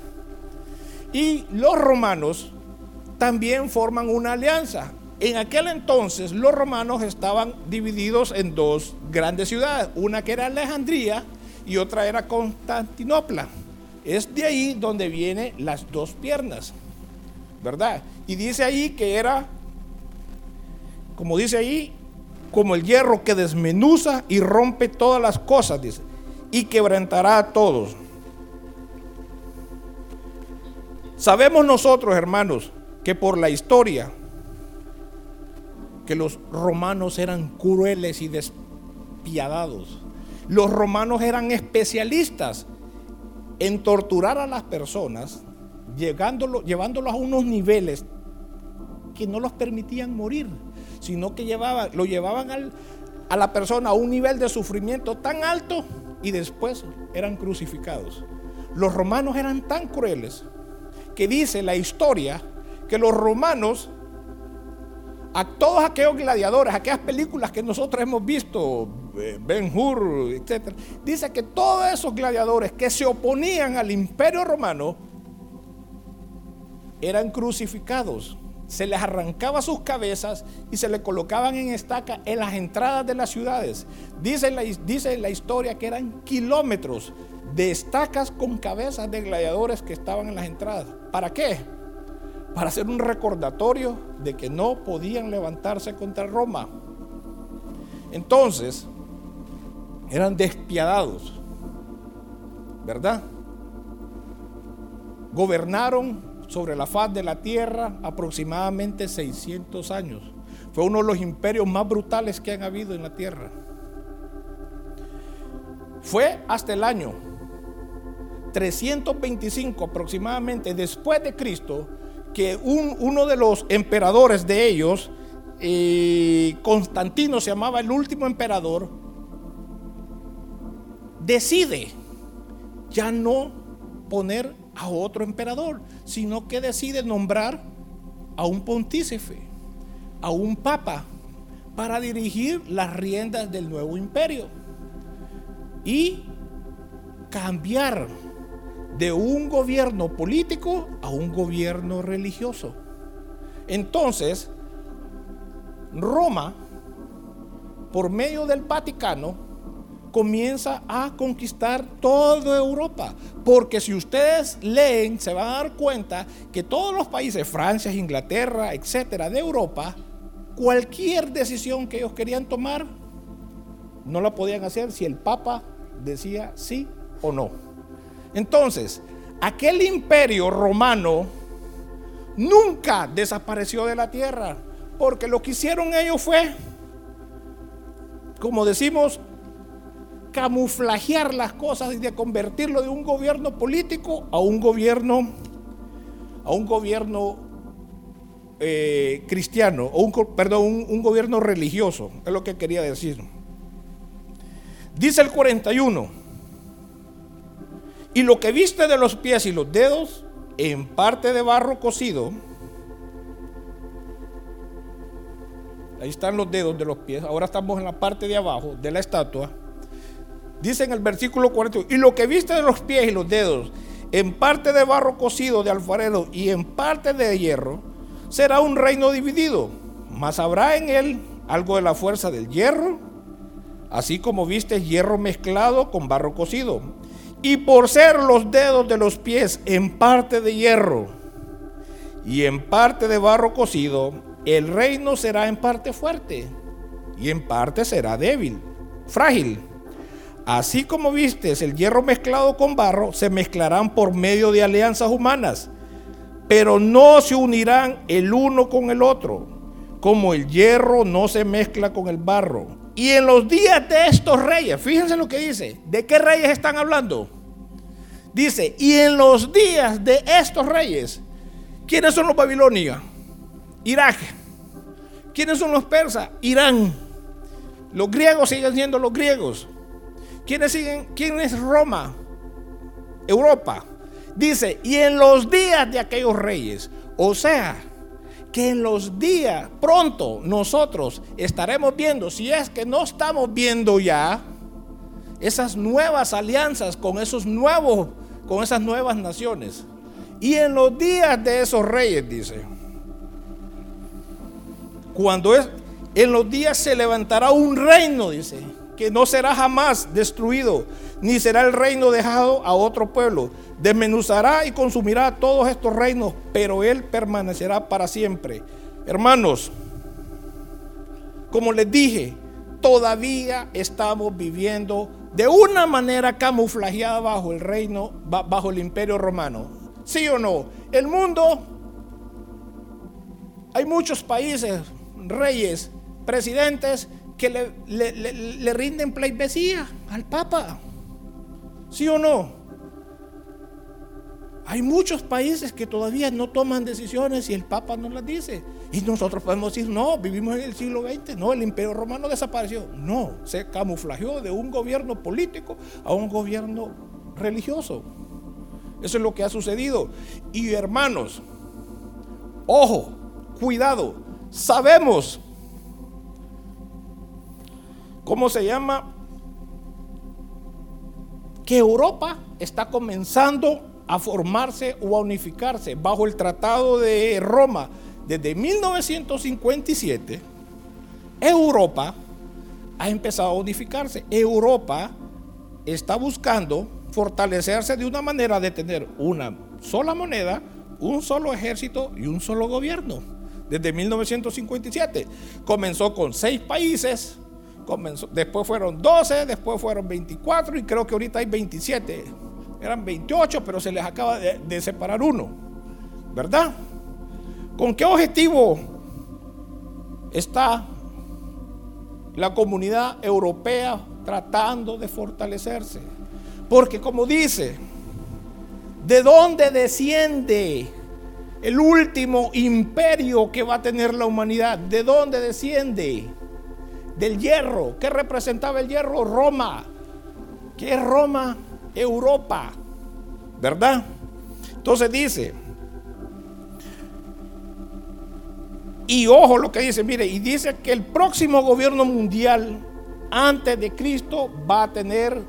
Y los romanos también forman una alianza. En aquel entonces los romanos estaban divididos en dos grandes ciudades, una que era Alejandría y otra era Constantinopla. Es de ahí donde vienen las dos piernas, ¿verdad? Y dice ahí que era, como dice ahí, como el hierro que desmenuza y rompe todas las cosas, dice, y quebrantará a todos. Sabemos nosotros, hermanos, que por la historia, que los romanos eran crueles y despiadados. Los romanos eran especialistas en torturar a las personas, llevándolo, llevándolos a unos niveles que no los permitían morir, sino que lo llevaban a la persona a un nivel de sufrimiento tan alto y después eran crucificados. Los romanos eran tan crueles que dice la historia que los romanos, a todos aquellos gladiadores, aquellas películas que nosotros hemos visto, eh, Ben Hur, etc., dice que todos esos gladiadores que se oponían al imperio romano eran crucificados. Se les arrancaba sus cabezas y se les colocaban en estaca en las entradas de las ciudades. Dice la, dice la historia que eran kilómetros de estacas con cabezas de gladiadores que estaban en las entradas. ¿Para qué? Para hacer un recordatorio de que no podían levantarse contra Roma. Entonces, eran despiadados, ¿verdad? Gobernaron sobre la faz de la tierra aproximadamente 600 años. Fue uno de los imperios más brutales que han habido en la tierra. Fue hasta el año 325 aproximadamente después de Cristo que uno de los emperadores de ellos, eh, Constantino se llamaba el último emperador, decide ya no poner a otro emperador, sino que decide nombrar a un pontífice, a un papa, para dirigir las riendas del nuevo imperio y cambiar de un gobierno político a un gobierno religioso. Entonces, Roma, por medio del Vaticano, comienza a conquistar toda Europa. Porque si ustedes leen, se van a dar cuenta que todos los países, Francia, Inglaterra, etcétera, de Europa, cualquier decisión que ellos querían tomar, no la podían hacer si el Papa decía sí o no. Entonces, aquel imperio romano nunca desapareció de la tierra, porque lo que hicieron ellos fue, como decimos, camuflajear las cosas y de convertirlo de un gobierno político a un gobierno, a un gobierno eh, cristiano, o un, perdón, un, un gobierno religioso, es lo que quería decir. Dice el 41. Y lo que viste de los pies y los dedos, en parte de barro cocido, ahí están los dedos de los pies, ahora estamos en la parte de abajo de la estatua, dice en el versículo 41, y lo que viste de los pies y los dedos, en parte de barro cocido de alfarero y en parte de hierro, será un reino dividido, mas habrá en él algo de la fuerza del hierro, así como viste hierro mezclado con barro cocido y por ser los dedos de los pies en parte de hierro y en parte de barro cocido, el reino será en parte fuerte y en parte será débil, frágil. Así como vistes el hierro mezclado con barro, se mezclarán por medio de alianzas humanas, pero no se unirán el uno con el otro, como el hierro no se mezcla con el barro y en los días de estos reyes, fíjense lo que dice, ¿de qué reyes están hablando? Dice, y en los días de estos reyes, ¿quiénes son los babilonios? Irak. ¿Quiénes son los persas? Irán. Los griegos siguen siendo los griegos. ¿Quiénes siguen? ¿Quién es Roma? Europa. Dice, y en los días de aquellos reyes, o sea, que en los días pronto nosotros estaremos viendo, si es que no estamos viendo ya, esas nuevas alianzas con esos nuevos, con esas nuevas naciones. Y en los días de esos reyes, dice, cuando es, en los días se levantará un reino, dice, que no será jamás destruido, ni será el reino dejado a otro pueblo. Desmenuzará y consumirá todos estos reinos, pero él permanecerá para siempre. Hermanos, como les dije, todavía estamos viviendo de una manera camuflajeada bajo el reino, bajo el imperio romano. ¿Sí o no? El mundo, hay muchos países, reyes, presidentes que le, rinden pleitesía al Papa. ¿Sí o no? Hay muchos países que todavía no toman decisiones y el Papa no las dice. Y nosotros podemos decir, no, vivimos en el siglo XX, no, el imperio romano desapareció. No, se camuflajeó de un gobierno político a un gobierno religioso. Eso es lo que ha sucedido. Y hermanos, ojo, cuidado, sabemos ¿cómo se llama? Que Europa está comenzando a formarse o a unificarse bajo el Tratado de Roma. Desde 1957, Europa ha empezado a unificarse. Europa está buscando fortalecerse de una manera de tener una sola moneda, un solo ejército y un solo gobierno. Desde 1957 comenzó con seis países, después fueron 12, después fueron 24 y creo que ahorita hay 27. Eran 28, pero se les acaba de, de separar uno. ¿Verdad? ¿Con qué objetivo está la comunidad europea tratando de fortalecerse? Porque como dice, ¿de dónde desciende el último imperio que va a tener la humanidad? ¿De dónde desciende? Del hierro. ¿Qué representaba el hierro? Roma. ¿Qué es Roma? Europa. ¿Verdad? Entonces dice, y ojo lo que dice, mire, y dice que el próximo gobierno mundial antes de Cristo va a tener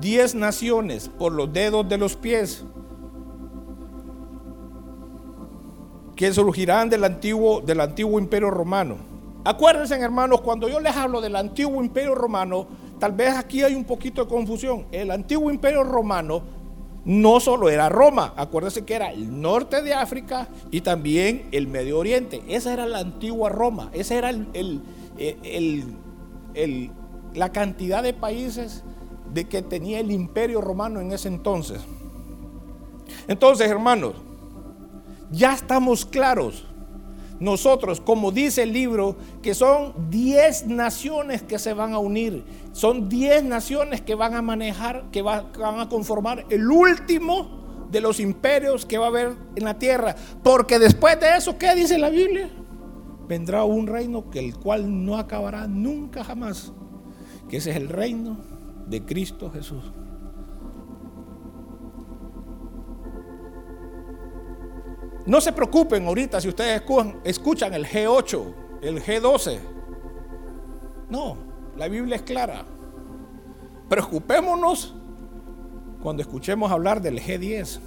10 naciones por los dedos de los pies que surgirán del antiguo, del antiguo imperio romano. Acuérdense, hermanos, cuando yo les hablo del antiguo imperio romano, tal vez aquí hay un poquito de confusión. El antiguo imperio romano no solo era Roma, acuérdense que era el norte de África y también el Medio Oriente. Esa era la antigua Roma, esa era la cantidad de países de que tenía el imperio romano en ese entonces. Entonces, hermanos, ya estamos claros nosotros, como dice el libro, que son 10 naciones que se van a unir, son 10 naciones que van a manejar, que van a conformar el último de los imperios que va a haber en la tierra. Porque después de eso, ¿qué dice la Biblia? Vendrá un reino que el cual no acabará nunca jamás, que ese es el reino de Cristo Jesús. No se preocupen ahorita si ustedes escuchan el G8, el G12. No, la Biblia es clara. Preocupémonos cuando escuchemos hablar del G10,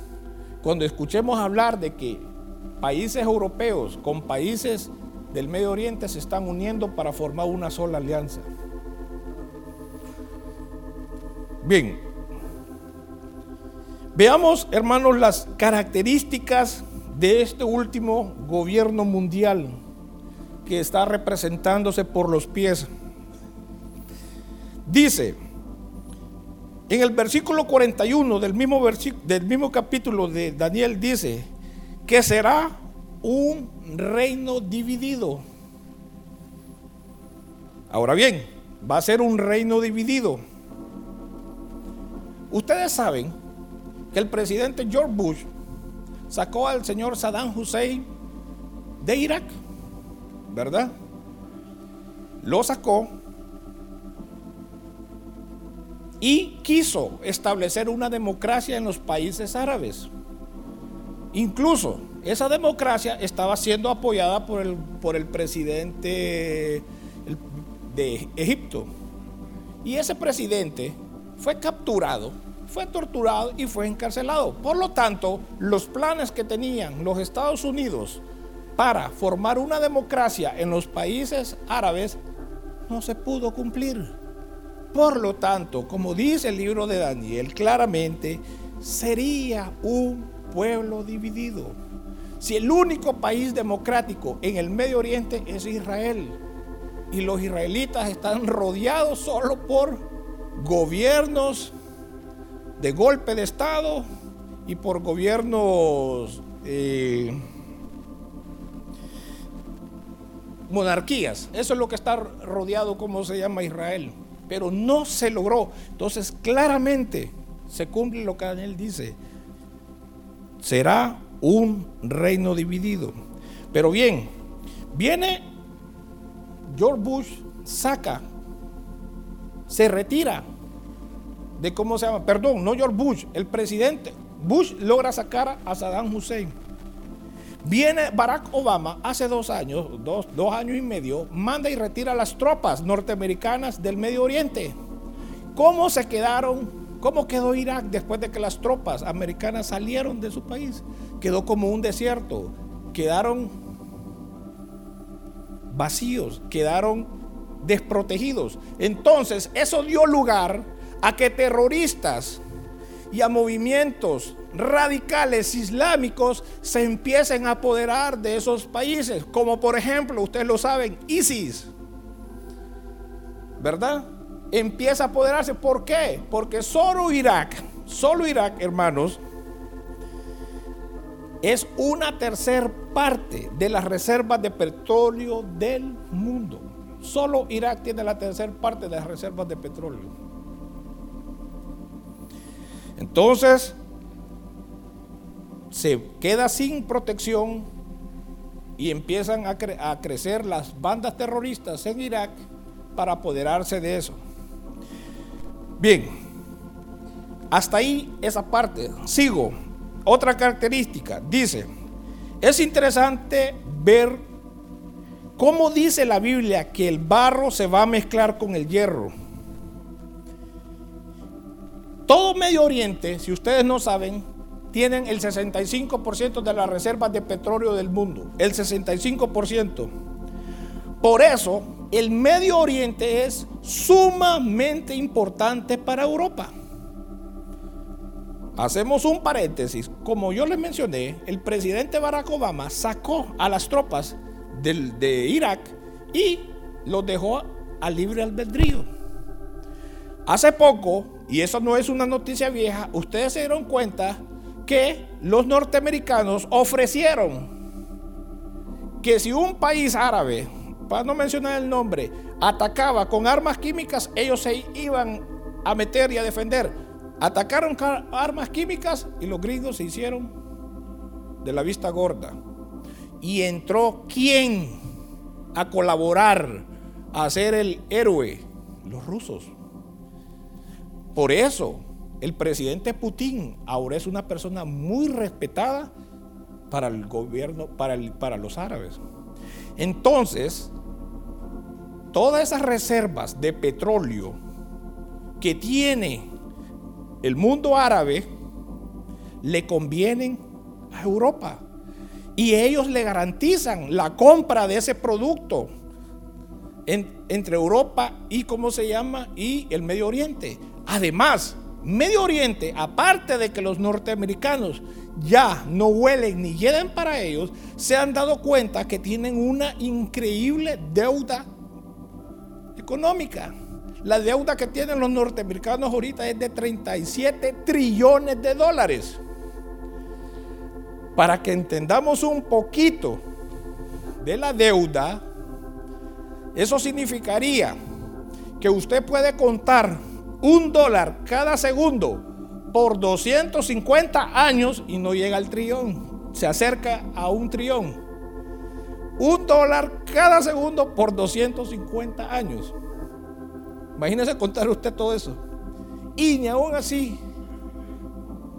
cuando escuchemos hablar de que países europeos con países del Medio Oriente se están uniendo para formar una sola alianza. Bien, veamos hermanos las características de este último gobierno mundial que está representándose por los pies. Dice, en el versículo 41 del mismo, del mismo capítulo de Daniel dice que será un reino dividido. Ahora bien, va a ser un reino dividido. Ustedes saben que el presidente George Bush sacó al señor Saddam Hussein de Irak, ¿verdad? Lo sacó y quiso establecer una democracia en los países árabes. Incluso esa democracia estaba siendo apoyada por el, por el presidente de Egipto. Y ese presidente fue capturado, fue torturado y fue encarcelado. Por lo tanto, los planes que tenían los Estados Unidos para formar una democracia en los países árabes no se pudo cumplir. Por lo tanto, como dice el libro de Daniel claramente, sería un pueblo dividido. Si el único país democrático en el Medio Oriente es Israel y los israelitas están rodeados solo por gobiernos de golpe de Estado y por gobiernos eh, monarquías. Eso es lo que está rodeado, como se llama Israel. Pero no se logró. Entonces, claramente se cumple lo que Daniel dice. Será un reino dividido. Pero bien, viene George Bush, saca, se retira de cómo se llama, perdón, no George Bush, el presidente. Bush logra sacar a Saddam Hussein. Viene Barack Obama hace dos años, dos, dos, años y medio, manda y retira las tropas norteamericanas del Medio Oriente. ¿Cómo se quedaron? ¿Cómo quedó Irak después de que las tropas americanas salieron de su país? Quedó como un desierto. Quedaron vacíos, quedaron desprotegidos. Entonces, eso dio lugar a que terroristas y a movimientos radicales islámicos se empiecen a apoderar de esos países, como por ejemplo, ustedes lo saben, ISIS. ¿Verdad? Empieza a apoderarse. ¿Por qué? Porque solo Irak, solo Irak, hermanos, es una tercera parte de las reservas de petróleo del mundo. Solo Irak tiene la tercera parte de las reservas de petróleo. Entonces, se queda sin protección y empiezan a, crecer las bandas terroristas en Irak para apoderarse de eso. Bien, hasta ahí esa parte. Sigo. Otra característica, dice, es interesante ver cómo dice la Biblia que el barro se va a mezclar con el hierro. Todo Medio Oriente, si ustedes no saben, tienen el 65% de las reservas de petróleo del mundo. El 65%. Por eso, el Medio Oriente es sumamente importante para Europa. Hacemos un paréntesis. Como yo les mencioné, el presidente Barack Obama sacó a las tropas de Irak y los dejó a libre albedrío. Hace poco y eso no es una noticia vieja, ustedes se dieron cuenta que los norteamericanos ofrecieron que si un país árabe, para no mencionar el nombre, atacaba con armas químicas, ellos se iban a meter y a defender. Atacaron armas químicas y los gringos se hicieron de la vista gorda. Y entró quién a colaborar, a ser el héroe, los rusos. Por eso, el presidente Putin ahora es una persona muy respetada para el gobierno, para, para los árabes. Entonces, todas esas reservas de petróleo que tiene el mundo árabe le convienen a Europa. Y ellos le garantizan la compra de ese producto entre Europa y, ¿cómo se llama? Y el Medio Oriente. Además, Medio Oriente, aparte de que los norteamericanos ya no huelen ni llegan para ellos, se han dado cuenta que tienen una increíble deuda económica. La deuda que tienen los norteamericanos ahorita es de 37 trillones de dólares. Para que entendamos un poquito de la deuda, eso significaría que usted puede contar un dólar cada segundo por 250 años y no llega al trillón. Se acerca a un trillón. Un dólar cada segundo por 250 años. Imagínese contar usted todo eso. Y ni aún así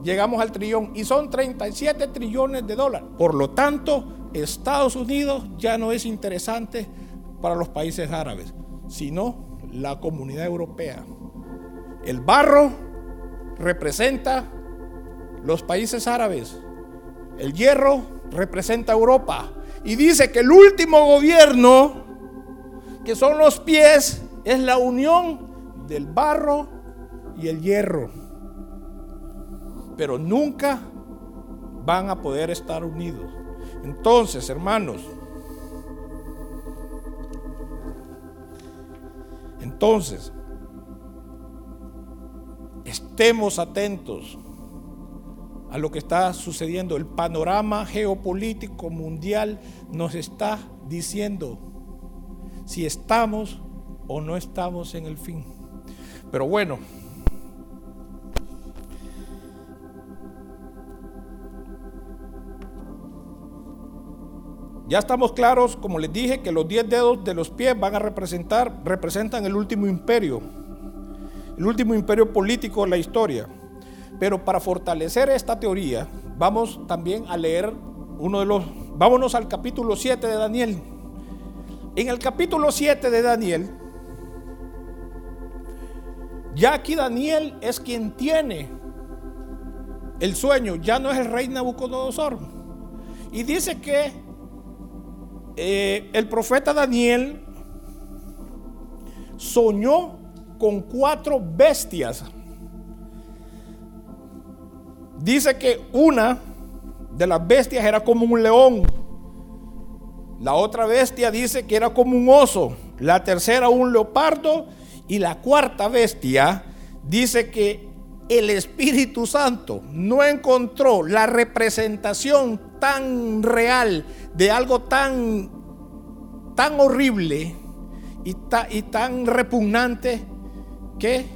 llegamos al trillón. Y son 37 trillones de dólares. Por lo tanto, Estados Unidos ya no es interesante para los países árabes, sino la comunidad europea. El barro representa los países árabes. El hierro representa Europa. Y dice que el último gobierno, que son los pies, es la unión del barro y el hierro. Pero nunca van a poder estar unidos. Entonces, hermanos, entonces, estemos atentos a lo que está sucediendo. El panorama geopolítico mundial nos está diciendo si estamos o no estamos en el fin. Pero bueno, ya estamos claros, como les dije, que los 10 dedos de los pies van a representar, representan el último imperio, el último imperio político de la historia. Pero para fortalecer esta teoría, vamos también a leer uno de los, vámonos al capítulo 7 de Daniel. En el capítulo 7 de Daniel, ya aquí Daniel es quien tiene el sueño, ya no es el rey Nabucodonosor. Y dice que eh, el profeta Daniel soñó con cuatro bestias Dice que una de las bestias era como un león. La otra bestia dice que era como un oso. La tercera un leopardo. Y la cuarta bestia dice que el Espíritu Santo no encontró la representación tan real de algo tan, tan horrible y, y tan repugnante que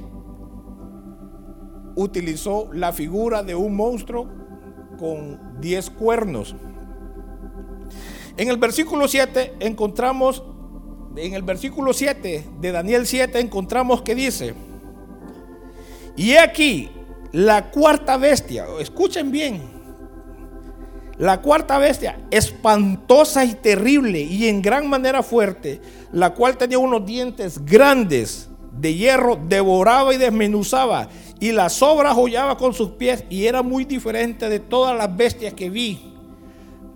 utilizó la figura de un monstruo con 10 cuernos. En el versículo 7 encontramos, en el versículo 7 de Daniel 7 encontramos que dice, y aquí la cuarta bestia, escuchen bien, la cuarta bestia, espantosa y terrible y en gran manera fuerte, la cual tenía unos dientes grandes de hierro, devoraba y desmenuzaba y las sobras hollaba con sus pies y era muy diferente de todas las bestias que vi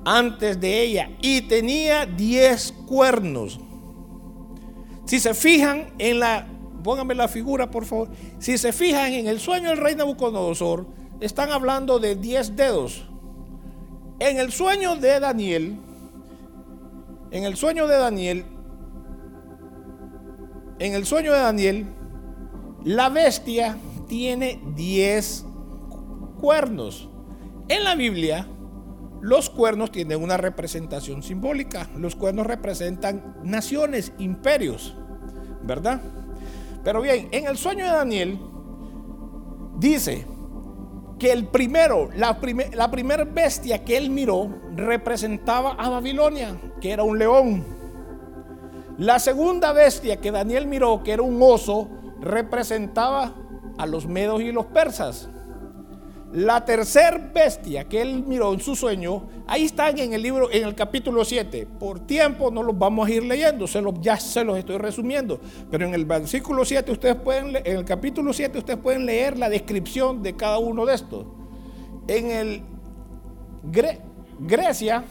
antes de ella y tenía diez cuernos. Si se fijan en la, pónganme la figura por favor, si se fijan en el sueño del rey Nabucodonosor, están hablando de diez dedos. En el sueño de Daniel, en el sueño de Daniel, en el sueño de Daniel, la bestia tiene 10 cuernos. En la Biblia, los cuernos tienen una representación simbólica. Los cuernos representan naciones, imperios, ¿verdad? Pero bien, en el sueño de Daniel dice que el primero, la, la primera bestia que él miró representaba a Babilonia, que era un león. La segunda bestia que Daniel miró, que era un oso, representaba a los medos y los persas. La tercer bestia que él miró en su sueño, ahí están en el libro, en el capítulo 7. Por tiempo no los vamos a ir leyendo, se los, ya se los estoy resumiendo. Pero en el versículo 7 ustedes pueden, en el capítulo 7 ustedes pueden leer la descripción de cada uno de estos. En el Grecia,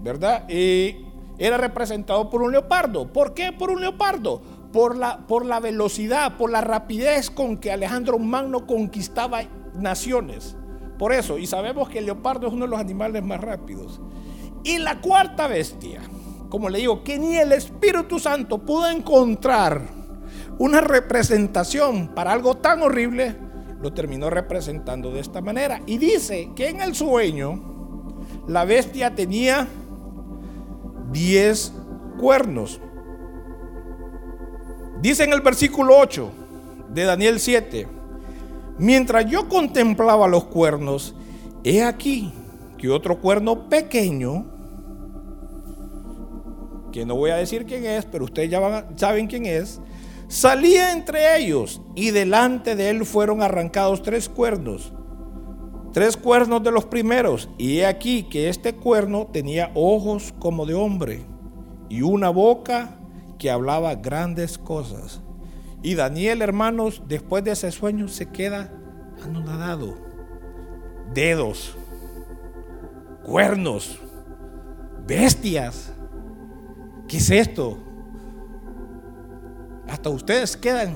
¿verdad? Y era representado por un leopardo. ¿Por qué por un leopardo? por la, por la velocidad, por la rapidez con que Alejandro Magno conquistaba naciones. Por eso, y sabemos que el leopardo es uno de los animales más rápidos. Y la cuarta bestia, como le digo, que ni el Espíritu Santo pudo encontrar una representación para algo tan horrible, lo terminó representando de esta manera. Y dice que en el sueño la bestia tenía 10 cuernos. Dice en el versículo 8 de Daniel 7, mientras yo contemplaba los cuernos, he aquí que otro cuerno pequeño, que no voy a decir quién es, pero ustedes ya saben quién es, salía entre ellos y delante de él fueron arrancados tres cuernos, tres cuernos de los primeros. Y he aquí que este cuerno tenía ojos como de hombre y una boca que hablaba grandes cosas. Y Daniel, hermanos, después de ese sueño se queda anonadado. Dedos, cuernos, bestias. ¿Qué es esto? Hasta ustedes quedan,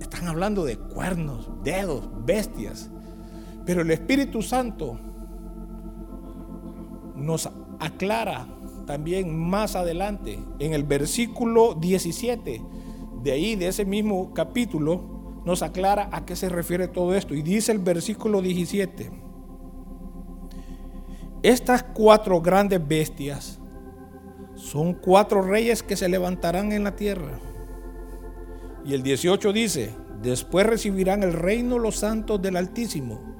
están hablando de cuernos, dedos, bestias. Pero el Espíritu Santo nos aclara también más adelante, en el versículo 17, de ahí, de ese mismo capítulo, nos aclara a qué se refiere todo esto. Y dice el versículo 17, estas cuatro grandes bestias son cuatro reyes que se levantarán en la tierra. Y el 18 dice, después recibirán el reino los santos del Altísimo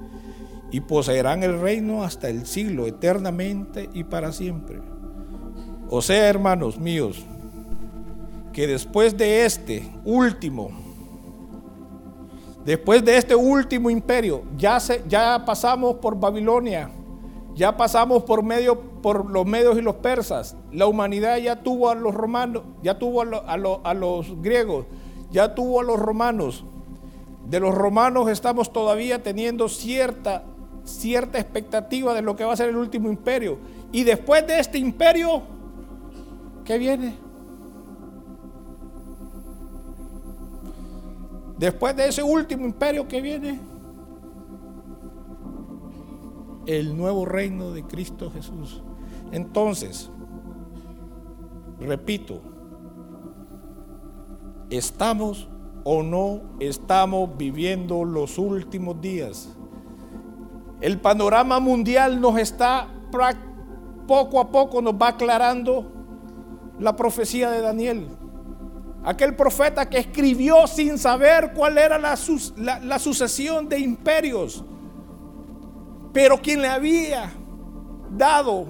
y poseerán el reino hasta el siglo, eternamente y para siempre. O sea, hermanos míos, que después de este último, después de este último imperio, ya, se, ya pasamos por Babilonia, ya pasamos por, medio, por los medios y los persas, la humanidad ya tuvo a los romanos, ya tuvo a, a los griegos, ya tuvo a los romanos. De los romanos estamos todavía teniendo cierta, cierta expectativa de lo que va a ser el último imperio. Y después de este imperio, ¿Qué viene? Después de ese último imperio que viene, el nuevo reino de Cristo Jesús. Entonces, repito, ¿estamos o no estamos viviendo los últimos días? El panorama mundial nos está poco a poco nos va aclarando la profecía de Daniel. Aquel profeta que escribió sin saber cuál era la, sucesión de imperios. Pero quien le había dado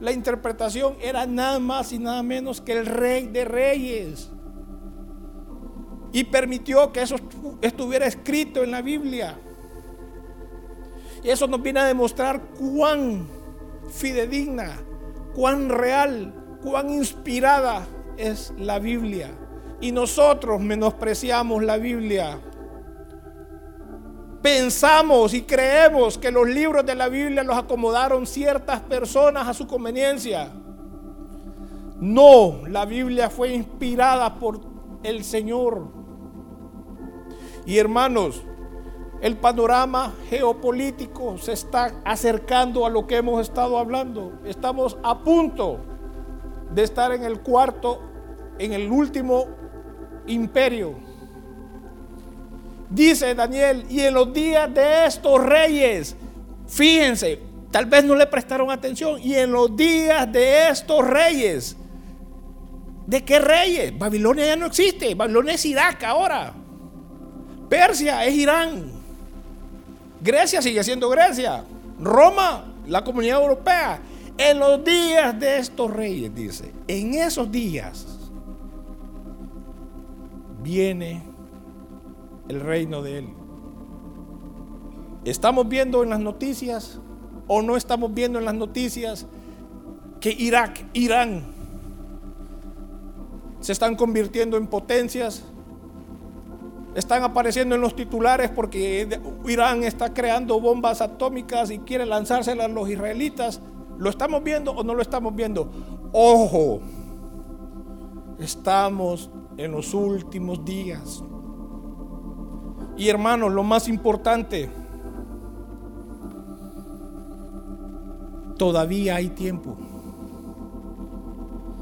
la interpretación era nada más y nada menos que el rey de reyes. Y permitió que eso estuviera escrito en la Biblia. Y eso nos viene a demostrar cuán fidedigna, cuán real cuán inspirada es la Biblia. Y nosotros menospreciamos la Biblia. Pensamos y creemos que los libros de la Biblia los acomodaron ciertas personas a su conveniencia. No, la Biblia fue inspirada por el Señor. Y hermanos, el panorama geopolítico se está acercando a lo que hemos estado hablando. Estamos a punto de estar en el cuarto, en el último imperio. Dice Daniel, y en los días de estos reyes, fíjense, tal vez no le prestaron atención, y en los días de estos reyes, ¿de qué reyes? Babilonia ya no existe, Babilonia es Irak ahora, Persia es Irán, Grecia sigue siendo Grecia, Roma, la comunidad europea, en los días de estos reyes, dice, en esos días viene el reino de él. Estamos viendo en las noticias o no estamos viendo en las noticias que Irak, Irán, se están convirtiendo en potencias, están apareciendo en los titulares porque Irán está creando bombas atómicas y quiere lanzárselas a los israelitas. ¿Lo estamos viendo o no lo estamos viendo? Ojo, estamos en los últimos días. Y hermanos, lo más importante, todavía hay tiempo.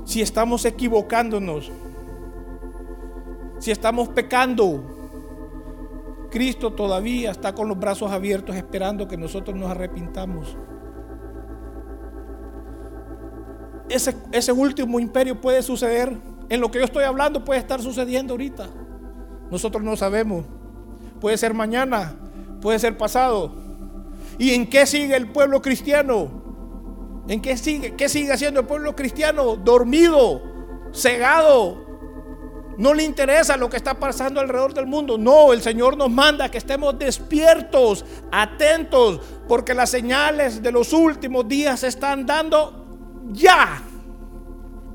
Si estamos equivocándonos, si estamos pecando, Cristo todavía está con los brazos abiertos esperando que nosotros nos arrepintamos. ese, último imperio puede suceder. En lo que yo estoy hablando puede estar sucediendo ahorita. Nosotros no sabemos. Puede ser mañana, puede ser pasado. ¿Y en qué sigue el pueblo cristiano? ¿En qué sigue? ¿Qué sigue haciendo el pueblo cristiano? Dormido, cegado, No le interesa lo que está pasando alrededor del mundo. No, el Señor nos manda que estemos despiertos, atentos, porque las señales de los últimos días se están dando ya.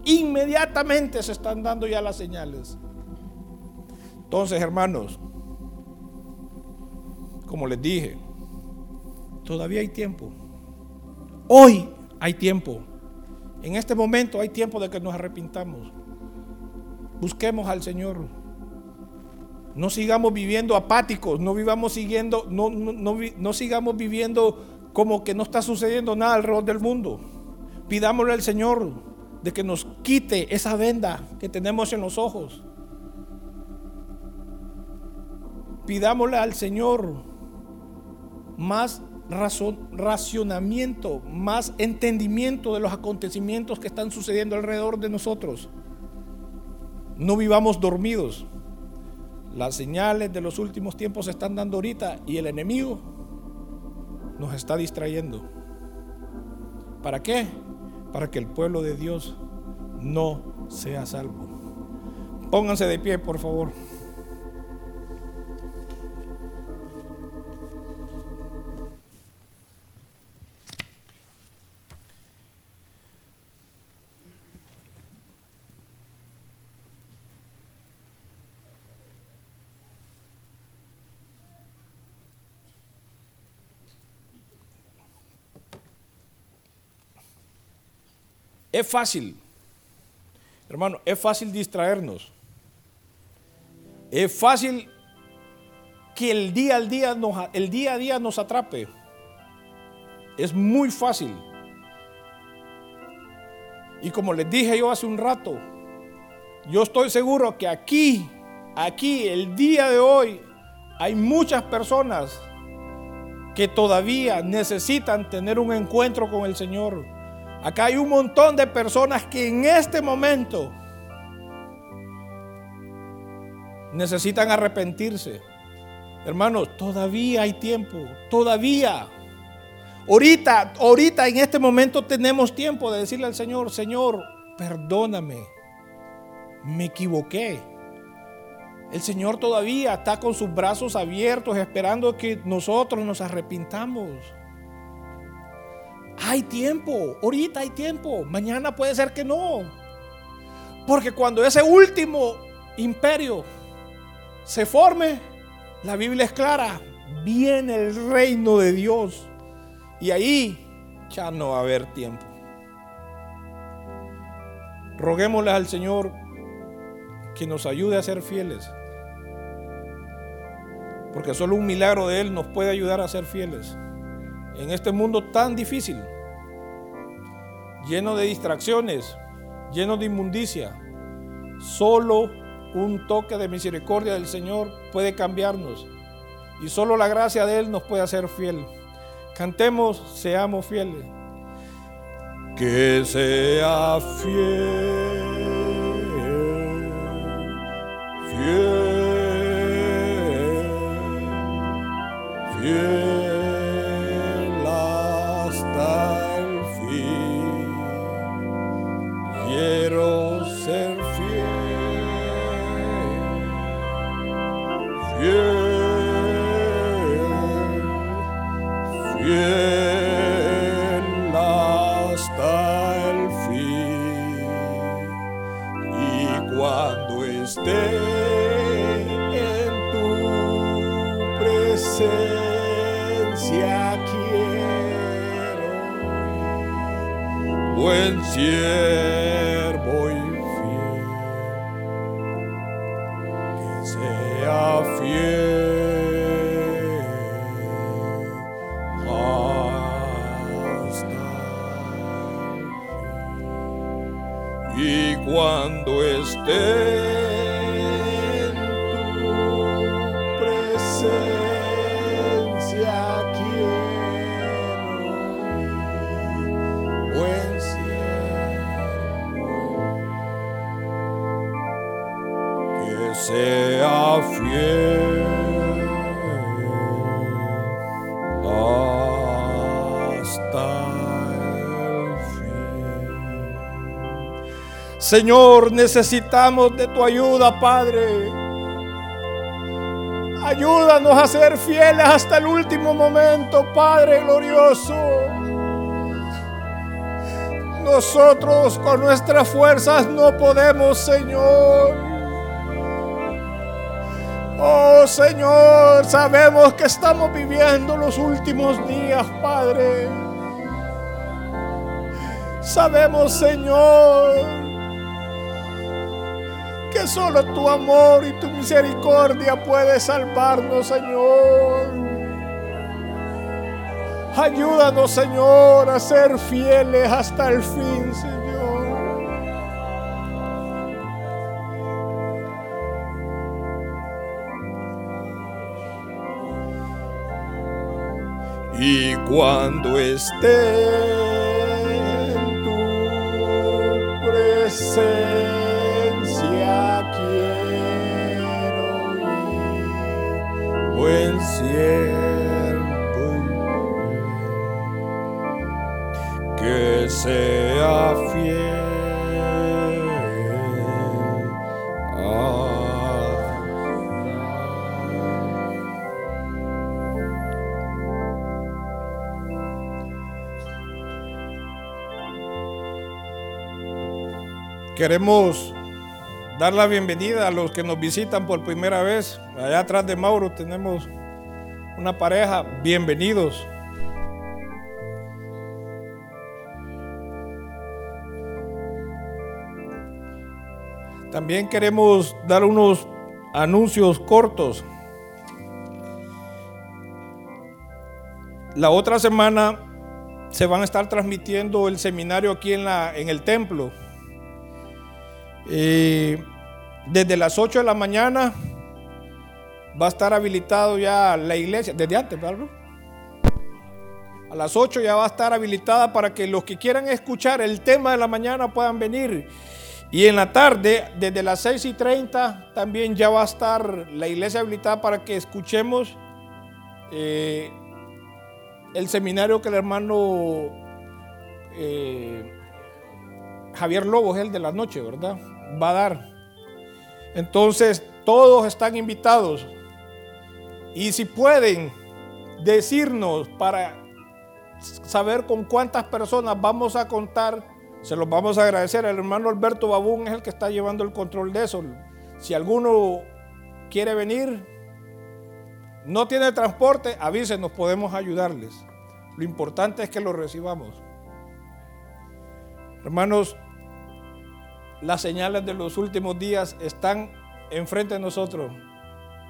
Inmediatamente se están dando ya las señales. Entonces, hermanos, como les dije, todavía hay tiempo. Hoy hay tiempo. En este momento hay tiempo de que nos arrepintamos. Busquemos al Señor. No sigamos viviendo apáticos, no vivamos siguiendo, no, no, sigamos viviendo como que no está sucediendo nada alrededor del mundo. Pidámosle al Señor de que nos quite esa venda que tenemos en los ojos. Pidámosle al Señor más razón, racionamiento, más entendimiento de los acontecimientos que están sucediendo alrededor de nosotros. No vivamos dormidos. Las señales de los últimos tiempos se están dando ahorita y el enemigo nos está distrayendo. ¿Para qué? Para que el pueblo de Dios no sea salvo. Pónganse de pie, por favor. Es fácil, hermano, es fácil distraernos. Es fácil que el día al día nos, el día a día nos atrape. Es muy fácil. Y como les dije yo hace un rato, yo estoy seguro que aquí, aquí, el día de hoy, hay muchas personas que todavía necesitan tener un encuentro con el Señor. Acá hay un montón de personas que en este momento necesitan arrepentirse. Hermanos, todavía hay tiempo, todavía. Ahorita, ahorita en este momento tenemos tiempo de decirle al Señor, Señor, perdóname, me equivoqué. El Señor todavía está con sus brazos abiertos esperando que nosotros nos arrepintamos. Hay tiempo, ahorita hay tiempo, mañana puede ser que no. Porque cuando ese último imperio se forme, la Biblia es clara, viene el reino de Dios. Y ahí ya no va a haber tiempo. Roguémosle al Señor que nos ayude a ser fieles. Porque solo un milagro de Él nos puede ayudar a ser fieles en este mundo tan difícil, lleno de distracciones, lleno de inmundicia. Solo un toque de misericordia del Señor puede cambiarnos y solo la gracia de Él nos puede hacer fiel. Cantemos, seamos fieles. Que sea fiel, Señor, necesitamos de tu ayuda, Padre. Ayúdanos a ser fieles hasta el último momento, Padre glorioso. Nosotros con nuestras fuerzas no podemos, Señor. Oh Señor, sabemos que estamos viviendo los últimos días, Padre. Sabemos, Señor, que solo tu amor y tu misericordia puede salvarnos, Señor. Ayúdanos, Señor, a ser fieles hasta el fin, Señor. Y cuando esté en tu presencia, que sea fiel. Queremos dar la bienvenida a los que nos visitan por primera vez. Allá atrás de Mauro tenemos una pareja. Bienvenidos. También queremos dar unos anuncios cortos. La otra semana se van a estar transmitiendo el seminario aquí en, la, en el templo. Eh, desde las 8 de la mañana va a estar habilitado ya la iglesia, desde antes, ¿verdad? A las 8 ya va a estar habilitada para que los que quieran escuchar el tema de la mañana puedan venir. Y en la tarde, desde las 6 y 30, también ya va a estar la iglesia habilitada para que escuchemos eh, el seminario que el hermano eh, Javier Lobo el de la noche, ¿verdad? Va a dar. Entonces, todos están invitados. Y si pueden decirnos para saber con cuántas personas vamos a contar, se los vamos a agradecer. El hermano Alberto Babún es el que está llevando el control de eso. Si alguno quiere venir, no tiene transporte, avísenos, podemos ayudarles. Lo importante es que lo recibamos. Hermanos, las señales de los últimos días están enfrente de nosotros.